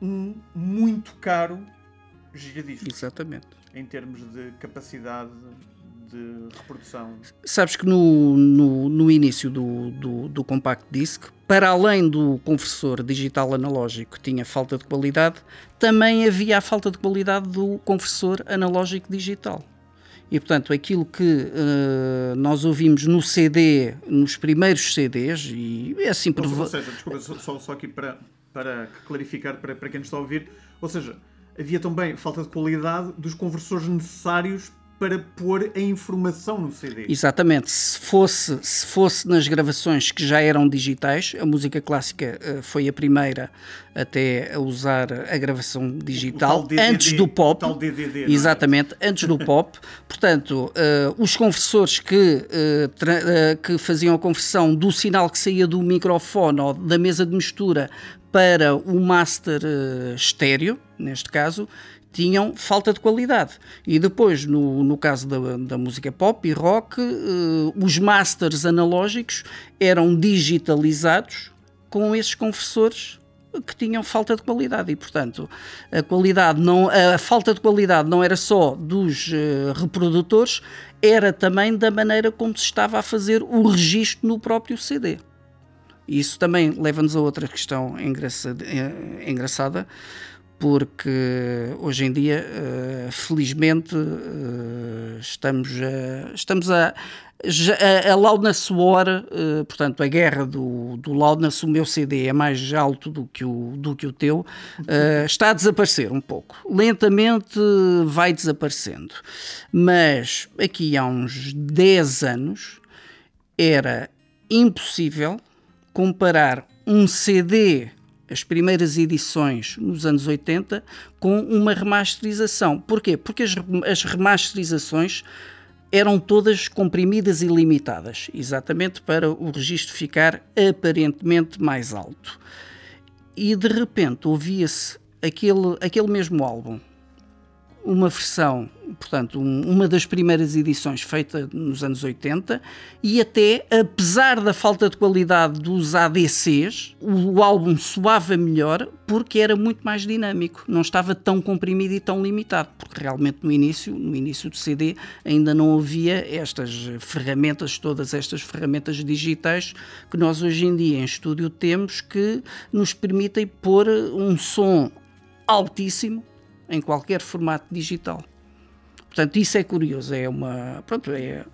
um muito caro giradisco. Exatamente. Em termos de capacidade de reprodução. Sabes que no, no, no início do, do, do, Compact Disc, para além do conversor digital analógico que tinha falta de qualidade, também havia a falta de qualidade do conversor analógico digital. E portanto, aquilo que uh, nós ouvimos no CD, nos primeiros CDs, e é assim por. Ou seja, desculpa, só, só aqui para, para clarificar para, para quem nos está a ouvir, ou seja, havia também falta de qualidade dos conversores necessários para pôr a informação no CD. Exatamente. Se fosse, se fosse nas gravações que já eram digitais, a música clássica uh, foi a primeira até a usar a gravação digital, DDD, antes do pop. DDD, é? exatamente, é? antes do pop. Portanto, uh, os conversores que, uh, que faziam a conversão do sinal que saía do microfone ou da mesa de mistura para o master estéreo, neste caso, tinham falta de qualidade. E depois, no, no caso da, da música pop e rock, uh, os masters analógicos eram digitalizados com esses conversores que tinham falta de qualidade e portanto a qualidade não a falta de qualidade não era só dos uh, reprodutores era também da maneira como se estava a fazer o registro no próprio CD isso também leva-nos a outra questão engraçada, eh, engraçada porque hoje em dia, uh, felizmente, uh, estamos a, estamos a, a, a Loudness War, portanto, a guerra do, do Loudness, o meu CD é mais alto do que o, do que o teu, está a desaparecer um pouco. Lentamente vai desaparecendo. Mas aqui há uns 10 anos era impossível comparar um CD as primeiras edições nos anos 80 com uma remasterização. Porquê? Porque as, as remasterizações eram todas comprimidas e limitadas, exatamente para o registro ficar aparentemente mais alto. E de repente ouvia-se aquele, aquele mesmo álbum uma versão, portanto, um, uma das primeiras edições feita nos anos 80 e até, apesar da falta de qualidade dos ADCs, o, o, álbum soava melhor porque era muito mais dinâmico, não estava tão comprimido e tão limitado, porque realmente no início, no início do CD, ainda não havia estas ferramentas, todas estas ferramentas digitais que nós hoje em dia em estúdio temos que nos permitem pôr um som altíssimo em qualquer formato digital. Portanto, isso é curioso, é uma, pronto, é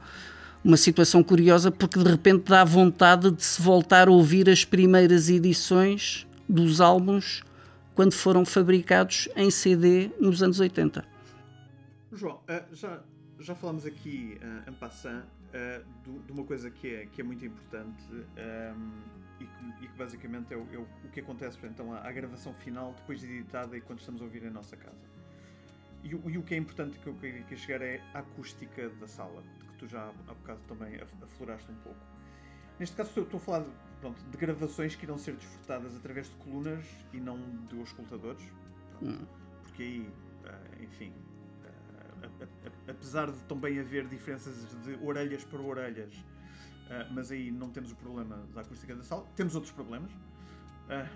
uma situação curiosa porque de repente dá vontade de se voltar a ouvir as primeiras edições dos álbuns quando foram fabricados em CD nos anos 80. João, uh, já, já falamos aqui, uh, en passant, uh, de uma coisa que é, que é muito importante ehm, e, que, e, que, basicamente é o, é o, que acontece então, à, à, gravação final, depois de editada e quando estamos a ouvir em nossa casa. E, e o que é importante que eu queria chegar é a acústica da sala, de que tu já há bocado também afloraste um pouco. Neste caso estou, a falar de, pronto, de, gravações que irão ser desfrutadas através de colunas e não de auscultadores. Hum. Porque aí, uh, enfim, uh, apesar de também haver diferenças de orelhas para orelhas, uh, mas aí não temos o problema da acústica da sala. Temos outros problemas,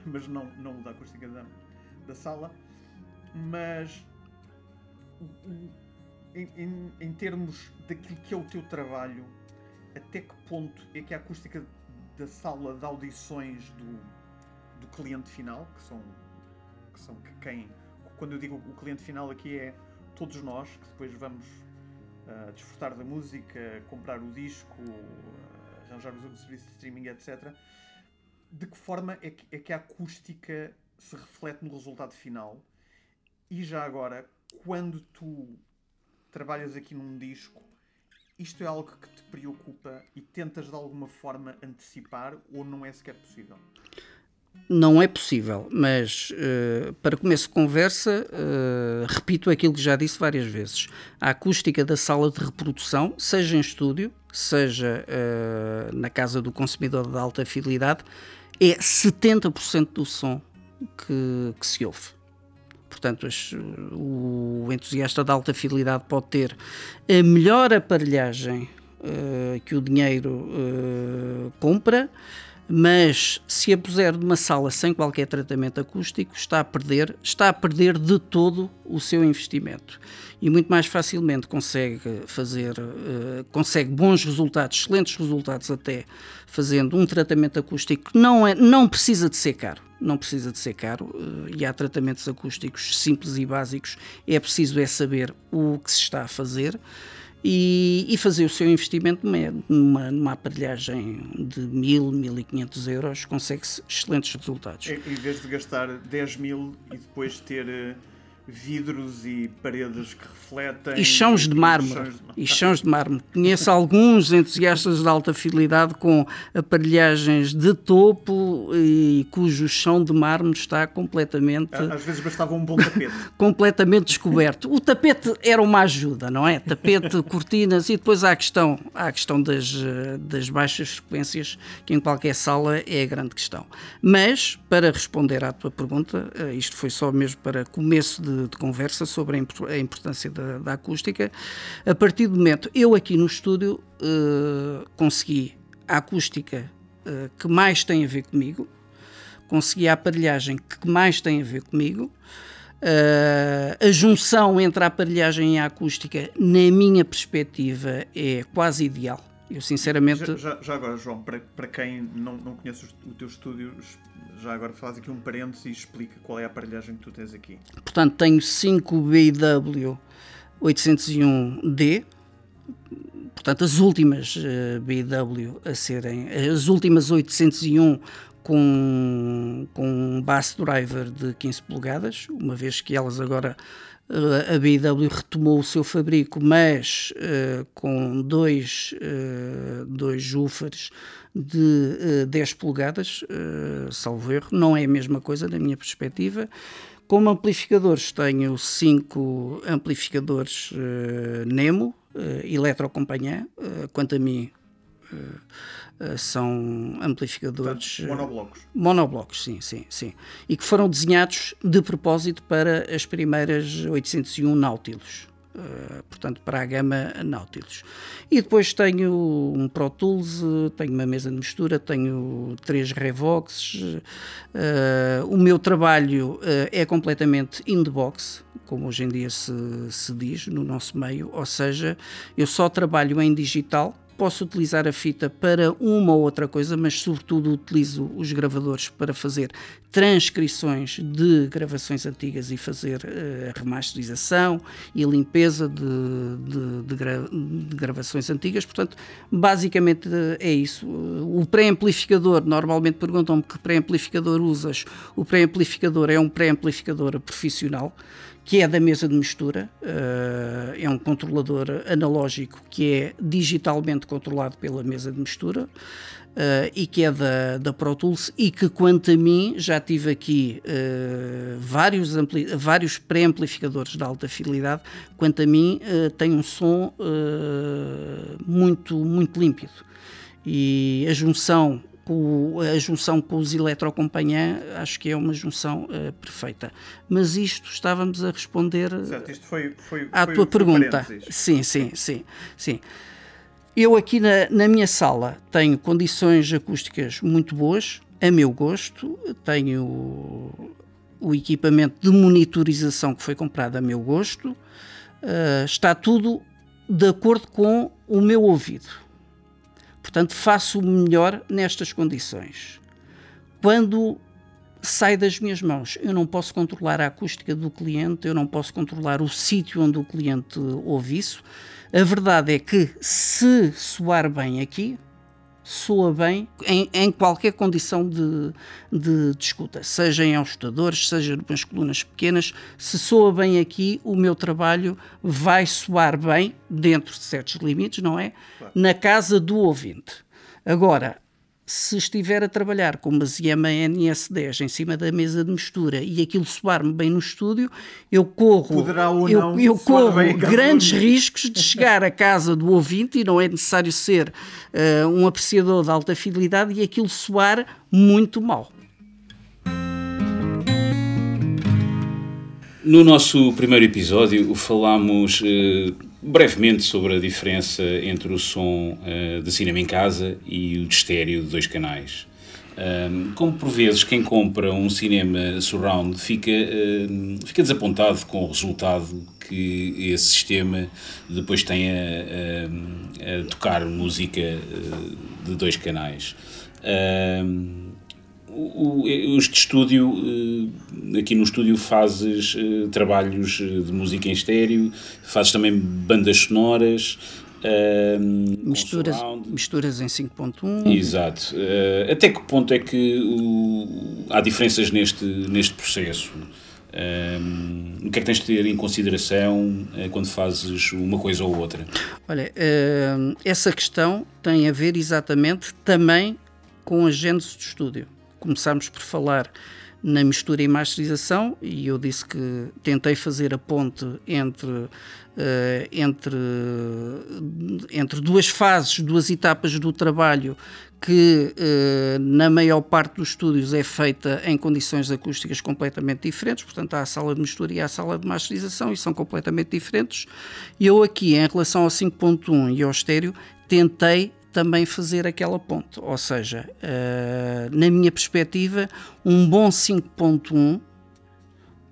mas não, não da acústica da, da sala. Mas em, em, em, termos daquilo que é o teu trabalho, até que ponto é que a acústica da sala de audições do, do cliente final, que são, que são quem. Quando eu digo o cliente final aqui é todos nós que depois vamos uh, desfrutar da música, comprar o disco, uh, arranjar o serviço de streaming, etc. De que forma é que, é que a acústica se reflete no resultado final? E já agora, quando tu trabalhas aqui num disco, isto é algo que te preocupa e tentas de alguma forma antecipar ou não é sequer possível? Não é possível, mas uh, para começo de conversa, uh, repito aquilo que já disse várias vezes. A acústica da sala de reprodução, seja em estúdio, seja uh, na casa do consumidor de alta fidelidade, é 70% do som que, que se ouve. Portanto, o entusiasta de alta fidelidade pode ter a melhor aparelhagem uh, que o dinheiro uh, compra, mas se a puser numa sala sem qualquer tratamento acústico, está a perder, está a perder de todo o seu investimento e muito mais facilmente consegue fazer, uh, consegue bons resultados, excelentes resultados até fazendo um tratamento acústico que não é, não precisa de ser caro não precisa de ser caro eh, e há tratamentos acústicos simples e básicos. É preciso é saber o que se está a fazer e, e fazer o seu investimento numa, numa aparelhagem de 1000, 1500 euros, consegue-se excelentes resultados. Em vez de gastar 10 mil e depois ter eh, vidros e paredes que refletem. E chãos de mármore. E chãos de mármore. Conheço alguns entusiastas de alta fidelidade com aparelhagens de topo e cujo chão de mármore está completamente. Às vezes bastava um bom tapete. completamente descoberto. O tapete era uma ajuda, não é? Tapete, cortinas e depois há a questão, há a questão das, das baixas frequências, que em qualquer sala é a grande questão. Mas, para responder à tua pergunta, eh, isto foi só mesmo para começo de de, conversa sobre a importância da, da, acústica. A partir do momento, eu aqui no estúdio uh, consegui a acústica uh, que mais tem a ver comigo, consegui a aparelhagem que mais tem a ver comigo. Uh, a junção entre a aparelhagem e a acústica, na minha perspectiva, é quase ideal. Eu sinceramente. Já, já, já agora, João, para, para quem não, não conhece o teu estúdio, já agora faz aqui um parênteses e explica qual é a aparelhagem que tu tens aqui. Portanto, tenho 5 BW 801D, portanto, as últimas uh, eh, BW a serem, as últimas 801 com, com um bass driver de 15 polegadas, uma vez que elas agora uh, a BW retomou o seu fabrico, mas uh, com dois, dois woofers de uh, 10 polegadas, uh, salvo erro, não é a mesma coisa da minha perspectiva. Como amplificadores, tenho cinco amplificadores uh, Nemo, uh, eletroacompanhant, uh, quanto a mim, uh, são amplificadores. Portanto, monoblocos. Monoblocos, sim, sim, sim. E que foram desenhados de propósito para as primeiras 801 Nautilus. Uh, portanto, para a gama Nautilus. E depois tenho um Pro Tools, tenho uma mesa de mistura, tenho três Revox. Uh, o meu trabalho é completamente in the box, como hoje em dia se, se diz no nosso meio, ou seja, eu só trabalho em digital posso utilizar a fita para uma ou outra coisa, mas sobretudo utilizo os gravadores para fazer transcrições de gravações antigas e fazer uh, remasterização e limpeza de, de, de, gra de, gravações antigas. Portanto, basicamente é isso. O pré-amplificador, normalmente perguntam-me que pré-amplificador usas. O pré-amplificador é um pré-amplificador profissional que é da mesa de mistura, uh, é um controlador analógico que é digitalmente controlado pela mesa de mistura uh, e que é da, da Pro Tools e que, quanto a mim, já tive aqui uh, vários, vários pré-amplificadores de alta fidelidade, quanto a mim tem um som muito, muito límpido. E a junção com a junção com os eletrocompanhã, acho que é uma junção uh, perfeita. Mas isto estávamos a responder Exato, isto foi, foi, à foi, tua pergunta. Sim, sim, sim, sim. Eu aqui na, na minha sala tenho condições acústicas muito boas, a meu gosto, tenho o equipamento de monitorização que foi comprado a meu gosto, uh, está tudo de acordo com o meu ouvido Portanto, faço o melhor nestas condições. Quando sai das minhas mãos, eu não posso controlar a acústica do cliente, eu não posso controlar o sítio onde o cliente ouve isso. A verdade é que, se soar bem aqui, soa bem em, em qualquer condição de, de, de, escuta, seja em ajustadores, seja nas colunas pequenas. Se soa bem aqui, o meu trabalho vai soar bem, dentro de certos limites, não é? Claro. Na casa do ouvinte. Agora, se estiver a trabalhar com uma Yamaha NS10 em cima da mesa de mistura e aquilo soar-me bem no estúdio, eu corro, eu, eu corro grandes riscos de chegar à casa do ouvinte e não é necessário ser uh, um apreciador de alta fidelidade e aquilo soar muito mal. No nosso primeiro episódio falámos uh, brevemente sobre a diferença entre o som uh, de cinema em casa e o de estéreo de dois canais. Um, como por vezes quem compra um cinema surround fica, uh, fica desapontado com o resultado que esse sistema depois tem a, a, a tocar música de dois canais. O, este estúdio, eh, aqui no estúdio fazes eh, trabalhos eh, de música em estéreo, fazes também bandas sonoras, uh, misturas, misturas em 5.1. Exato. Uh, até que ponto é que o, há diferenças neste, neste processo? o que é que tens de ter em consideração uh, quando fazes uma coisa ou outra? Olha, essa questão tem a ver exatamente também com a gênese do estúdio começámos por falar na mistura e masterização e eu disse que tentei fazer a ponte entre, uh, entre, entre duas fases, duas etapas do trabalho que uh, na maior parte dos estúdios é feita em condições acústicas completamente diferentes, portanto há a sala de mistura e há a sala de masterização e são completamente diferentes. Eu aqui, em relação ao 5.1 e ao estéreo, tentei também fazer aquela ponte. Ou seja, uh, na minha perspectiva, um bom 5.1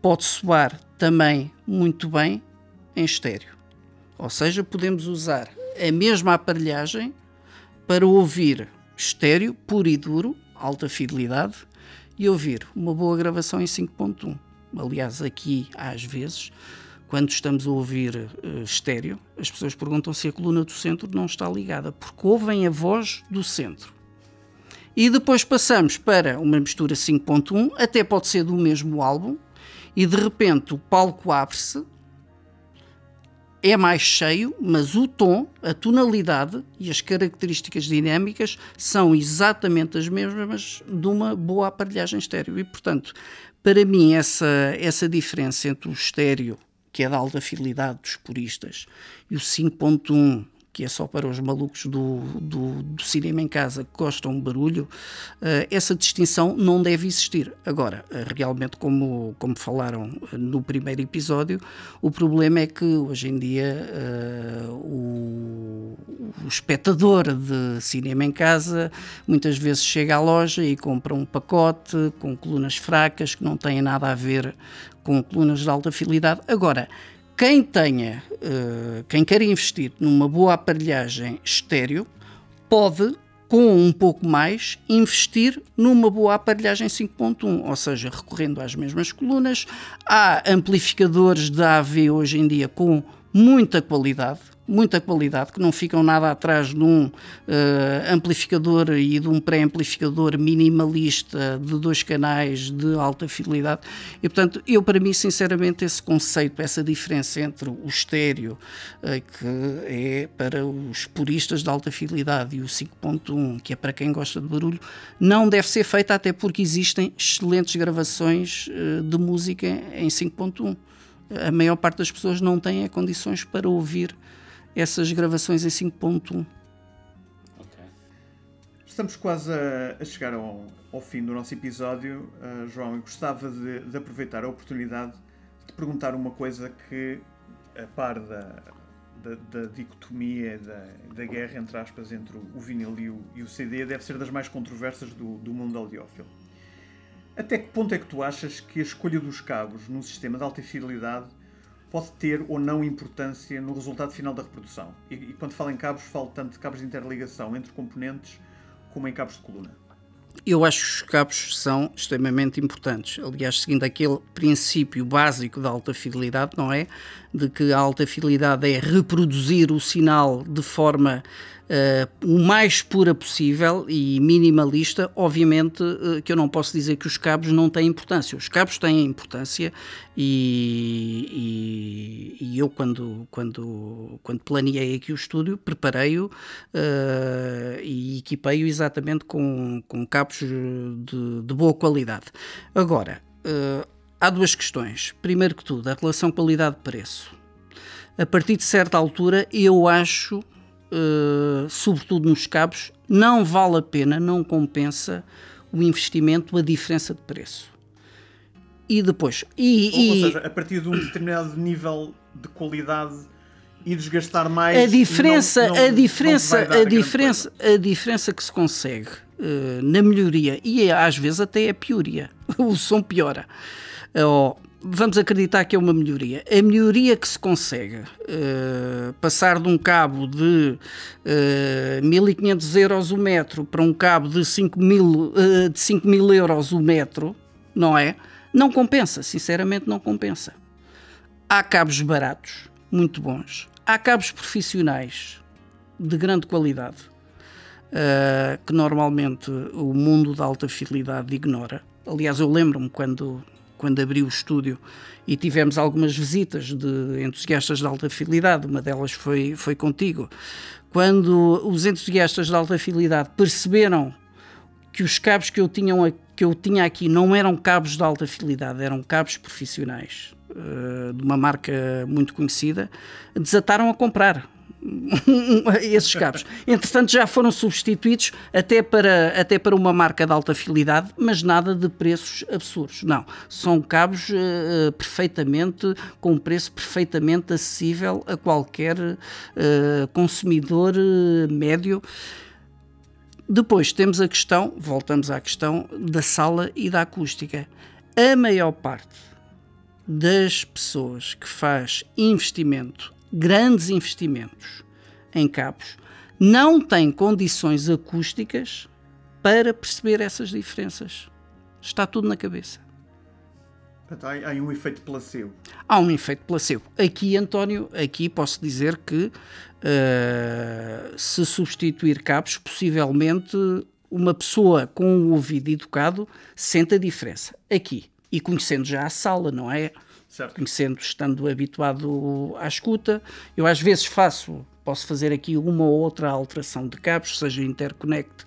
pode soar também muito bem em estéreo. Ou seja, podemos usar a mesma aparelhagem para ouvir estéreo puro e duro, alta fidelidade, e ouvir uma boa gravação em 5.1. Aliás, aqui às vezes quando estamos a ouvir uh, estéreo, as pessoas perguntam se a coluna do centro não está ligada, porque ouvem a voz do centro. E depois passamos para uma mistura 5.1, até pode ser do mesmo álbum, e de repente o palco abre-se, é mais cheio, mas o tom, a tonalidade e as características dinâmicas são exatamente as mesmas de uma boa aparelhagem estéreo. E, portanto, para mim, essa, essa diferença entre o estéreo que é da alta fidelidade dos puristas, e o 5.1, que é só para os malucos do, do, do cinema em casa que gostam de barulho, uh, essa distinção não deve existir. Agora, uh, realmente, como, como falaram no primeiro episódio, o problema é que hoje em dia o, o espectador de cinema em casa muitas vezes chega à loja e compra um pacote com colunas fracas que não têm nada a ver com colunas de alta fidelidade. Agora, quem tenha, uh, quem quer investir numa boa aparelhagem estéreo, pode, com um pouco mais, investir numa boa aparelhagem 5.1, ou seja, recorrendo às mesmas colunas. Há amplificadores da AV hoje em dia com muita qualidade, muita qualidade, que não ficam nada atrás de um uh, amplificador e de um pré-amplificador minimalista de dois canais de alta fidelidade. E, portanto, eu, para mim, sinceramente, esse conceito, essa diferença entre o estéreo, uh, que é para os puristas de alta fidelidade, e o 5.1, que é para quem gosta de barulho, não deve ser feita, até porque existem excelentes gravações uh, de música em 5.1. A maior parte das pessoas não tem condições para ouvir essas gravações em 5.1. Estamos quase a, a chegar ao, ao, fim do nosso episódio, uh, João, e gostava de, de, aproveitar a oportunidade de perguntar uma coisa que, a par da, da, da dicotomia, da, da, guerra, entre aspas, entre o vinil e o, e o, CD, deve ser das mais controversas do, do mundo audiófilo. Até que ponto é que tu achas que a escolha dos cabos num sistema de alta fidelidade pode ter ou não importância no resultado final da reprodução. E, e quando falo em cabos, falo tanto de cabos de interligação entre componentes como em cabos de coluna. Eu acho que os cabos são extremamente importantes. Aliás, seguindo aquele princípio básico da alta fidelidade, não é? De que a alta fidelidade é reproduzir o sinal de forma uh, o mais pura possível e minimalista, obviamente uh, que eu não posso dizer que os cabos não têm importância. Os cabos têm importância e, e, e eu, quando, quando, quando planeei aqui o estúdio, preparei-o uh, e equipei-o exatamente com, com cabos de, de boa qualidade. Agora, há duas questões. Primeiro que tudo, a relação qualidade-preço. A partir de certa altura, eu acho uh, sobretudo nos cabos, não vale a pena, não compensa o investimento, a diferença de preço. E depois. E, ou, e, ou seja, a partir de um determinado nível de qualidade e desgastar mais. A diferença, não, não, a diferença, a diferença, a diferença que se consegue uh, na melhoria e às vezes até a pioria, o som piora. Uh, vamos acreditar que é uma melhoria. A melhoria que se consegue uh, passar de um cabo de uh, eh, 1.500 euros o metro para um cabo de 5.000 uh, de 5 mil euros o metro, não é? Não compensa, sinceramente não compensa. Há cabos baratos, muito bons. Há cabos profissionais de grande qualidade, uh, que normalmente o mundo da alta fidelidade ignora. Aliás, eu lembro-me quando quando abriu o estúdio e tivemos algumas visitas de entusiastas de alta fidelidade, uma delas foi, foi contigo. Quando os entusiastas de alta fidelidade perceberam que os cabos que eu, tinha, que eu tinha aqui não eram cabos de alta fidelidade, eram cabos profissionais, uh, de uma marca muito conhecida, desataram a comprar. esses cabos. Entretanto, já foram substituídos até para, até para uma marca de alta fidelidade, mas nada de preços absurdos. Não, são cabos uh, perfeitamente, com um preço perfeitamente acessível a qualquer uh, consumidor uh, médio. Depois temos a questão, voltamos à questão da sala e da acústica. A maior parte das pessoas que faz investimento grandes investimentos em cabos, não tem condições acústicas para perceber essas diferenças. Está tudo na cabeça. Há, um efeito placebo. Há um efeito placebo. Aqui, António, aqui posso dizer que uh, se substituir cabos, possivelmente uma pessoa com o ouvido educado sente a diferença. Aqui. E conhecendo já a sala, não é? Certo. conhecendo, estando habituado à escuta. Eu às vezes faço Posso fazer aqui uma ou outra alteração de cabos, seja interconnect,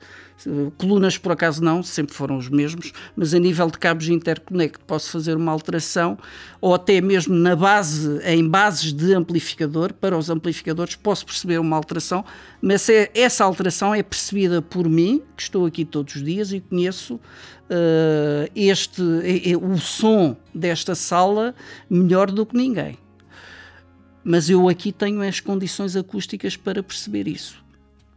Colunas, por acaso, não, sempre foram os mesmos, mas a nível de cabos interconnect posso fazer uma alteração, ou até mesmo na base, em bases de amplificador, para os amplificadores, posso perceber uma alteração, mas é, essa alteração é percebida por mim, que estou aqui todos os dias e conheço uh, este, o som desta sala melhor do que ninguém. Mas eu aqui tenho as condições acústicas para perceber isso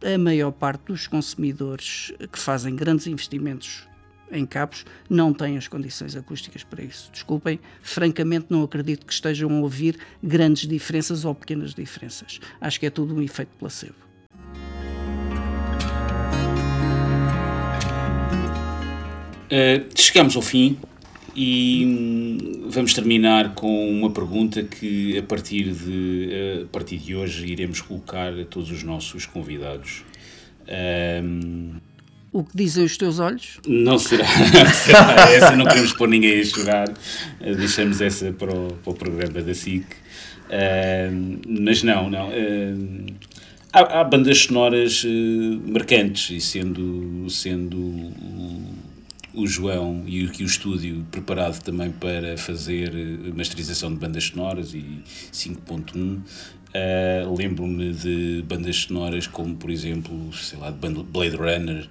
a maior parte dos consumidores que fazem grandes investimentos em cabos não têm as condições acústicas para isso. Desculpem, francamente não acredito que estejam a ouvir grandes diferenças ou pequenas diferenças. Acho que é tudo um efeito placebo. Uh, chegamos ao fim e hum, vamos terminar com uma pergunta que a partir de, a partir de hoje iremos colocar a todos os nossos convidados. Um, o que dizem os teus olhos? Não será, essa, não queremos pôr ninguém a chorar, deixamos essa para o, para o programa da SIC. Um, mas não, não. Um, há, há, bandas sonoras uh, marcantes e sendo, sendo o João e o, o estúdio preparado também para fazer eh, masterização de bandas sonoras e 5.1. Uh, eh, Lembro-me de bandas sonoras como, por exemplo, sei lá, de Blade Runner,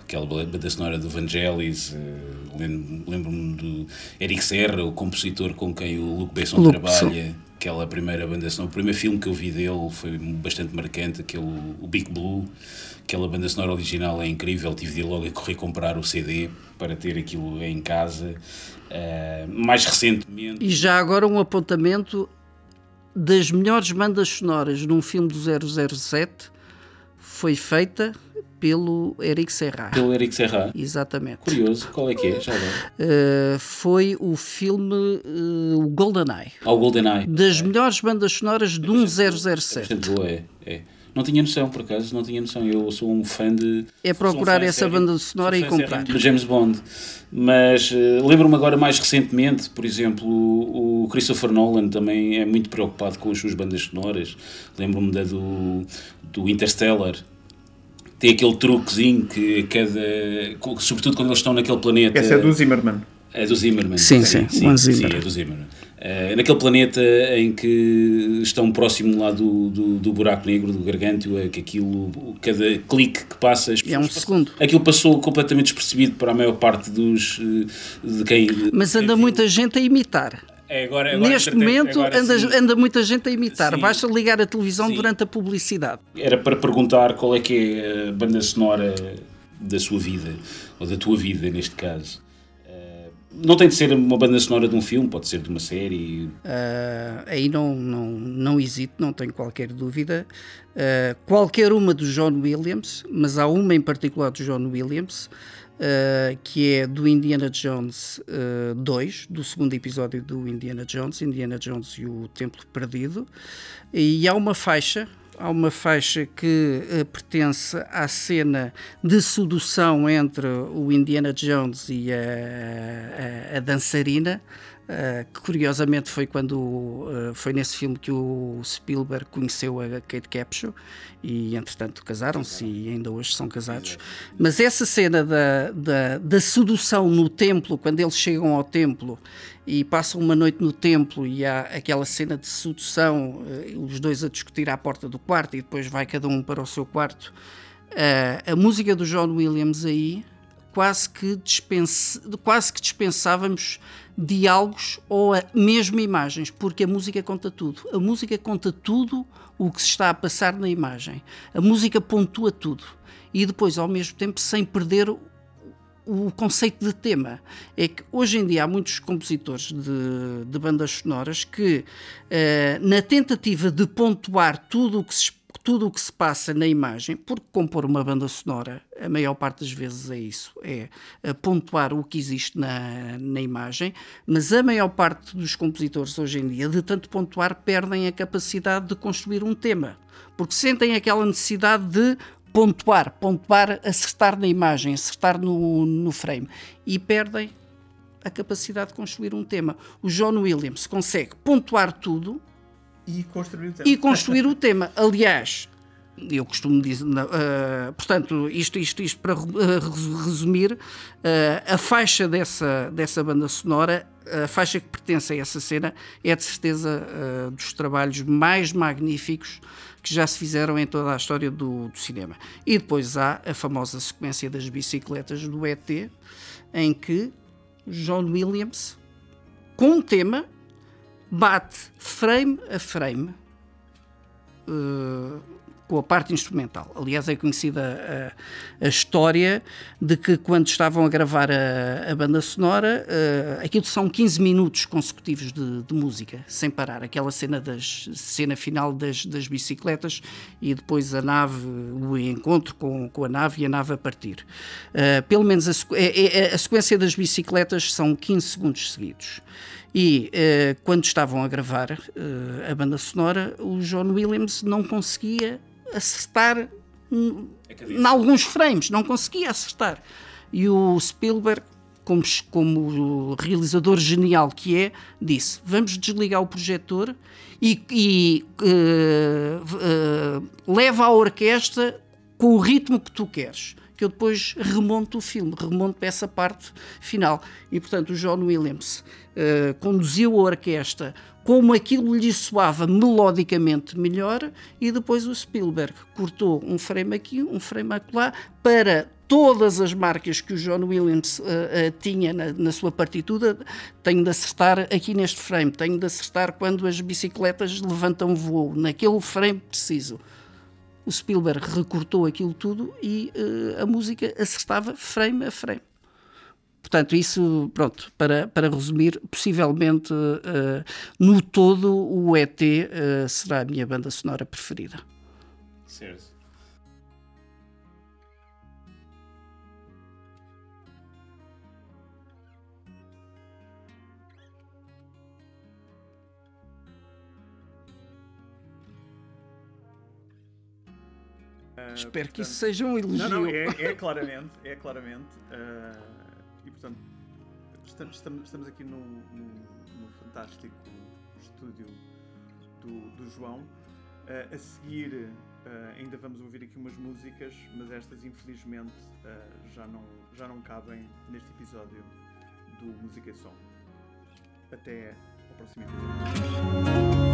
aquela banda sonora do Vangelis. Uh, Lembro-me do Eric Serra, o compositor com quem o Luke Besson Luke trabalha. Aquela primeira banda sonora, o primeiro filme que eu vi dele foi bastante marcante, aquele, o Big Blue Aquela banda sonora original é incrível, tive de ir logo a correr comprar o CD para ter aquilo em casa. Uh, mais recentemente. E já agora um apontamento das melhores bandas sonoras num filme do 007 foi feita pelo Eric Serra. Pelo Eric Serra? Exatamente. Curioso, qual é que é? Já uh, foi o filme uh, o GoldenEye. Ah, o GoldenEye. Das é. melhores bandas sonoras de um 007. É bastante boa, é. é. Não tinha noção, por acaso, não tinha noção. Eu sou um fã de. É procurar essa série, banda sonora e comprar. Do James Bond. Mas uh, lembro-me agora mais recentemente, por exemplo, o, Christopher Nolan também é muito preocupado com as suas bandas sonoras. Lembro-me da do, do Interstellar. Tem aquele truquezinho que cada. Sobretudo quando eles estão naquele planeta. Essa é do Zimmerman. É do Zimmerman. Sim, sim, sim, sim, sim é do Zimmerman. Uh, naquele planeta em que estão próximo lá do, do, do buraco negro, do gargantio, que aquilo, cada clique que passa... É um segundo. Aquilo passou completamente despercebido para a maior parte dos... Eh, de quem... Mas anda muita gente a imitar. É, agora, agora, Neste momento anda, anda, muita gente a imitar. Sim. Basta ligar a televisão sim. durante a publicidade. Era para perguntar qual é que é a banda sonora da sua vida, ou da tua vida neste caso não tem de ser uma banda sonora de um filme, pode ser de uma série. Uh, aí não, não, não hesito, não tenho qualquer dúvida. Uh, qualquer uma do John Williams, mas há uma em particular do John Williams, uh, que é do Indiana Jones 2, do segundo episódio do Indiana Jones, Indiana Jones e o Templo Perdido. E há uma faixa, há uma faixa que uh, pertence à cena de sedução entre o Indiana Jones e a, a, a dançarina, uh, que curiosamente foi quando uh, foi nesse filme que o Spielberg conheceu a Kate Capshaw e entretanto casaram-se e ainda hoje são casados. Mas essa cena da, da, da sedução no templo, quando eles chegam ao templo e passam uma noite no templo e há aquela cena de sedução, uh, os dois a discutir à porta do quarto e depois vai cada um para o seu quarto. A música do John Williams aí quase que, dispense, quase que dispensávamos diálogos ou mesmo imagens, porque a música conta tudo. A música conta tudo o que se está a passar na imagem. A música pontua tudo. E depois, ao mesmo tempo, sem perder o conceito de tema. É que hoje em dia há muitos compositores de, de bandas sonoras que, uh, na tentativa de pontuar tudo o que se tudo o que se passa na imagem, porque compor uma banda sonora, a maior parte das vezes é isso, é pontuar o que existe na, na imagem, mas a maior parte dos compositores hoje em dia, de tanto pontuar, perdem a capacidade de construir um tema, porque sentem aquela necessidade de pontuar, pontuar, acertar na imagem, acertar no, no frame, e perdem a capacidade de construir um tema. O John Williams consegue pontuar tudo, E construir o tema. E construir o tema. Aliás, eu costumo dizer, uh, portanto, isto, isto, isto para uh, resumir, uh, a faixa dessa, dessa banda sonora, a faixa que pertence a essa cena, é de certeza dos trabalhos mais magníficos que já se fizeram em toda a história do, do, cinema. E depois há a famosa sequência das bicicletas do ET, em que John Williams, com um tema, bate frame a frame uh, com a parte instrumental. Aliás, é conhecida a, a, história de que quando estavam a gravar a, a banda sonora, uh, aquilo são 15 minutos consecutivos de, de, música, sem parar. Aquela cena, das, cena final das, das bicicletas e depois a nave, o encontro com, com a nave e a nave a partir. Uh, pelo menos a, a, é, é, a sequência das bicicletas são 15 segundos seguidos. E uh, quando estavam a gravar uh, a banda sonora, o John Williams não conseguia acertar em alguns frames, não conseguia acertar. E o Spielberg, como, como realizador genial que é, disse: Vamos desligar o projetor e, e uh, leva a orquestra com o ritmo que tu queres que eu depois remonto o filme, remonto essa parte final. E, portanto, o John Williams uh, conduziu a orquestra como aquilo lhe soava melodicamente melhor e depois o Spielberg cortou um frame aqui, um frame acolá, para todas as marcas que o John Williams uh, uh, tinha na, na, sua partitura, tenho de acertar aqui neste frame, tenho de acertar quando as bicicletas levantam voo, naquele frame preciso o Spielberg recortou aquilo tudo e uh, a música acertava frame a frame. Portanto, isso, pronto, para, para resumir, possivelmente uh, no todo o ET uh, será a minha banda sonora preferida. Certo. Espero portanto, que isso seja um elogio. Não, não, é, é claramente, é claramente. Uh, e portanto, estamos, estamos aqui no, no, no fantástico estúdio do, do João. Uh, a seguir, uh, ainda vamos ouvir aqui umas músicas, mas estas infelizmente já, não, já não cabem neste episódio do Música e Som. Até ao próximo episódio.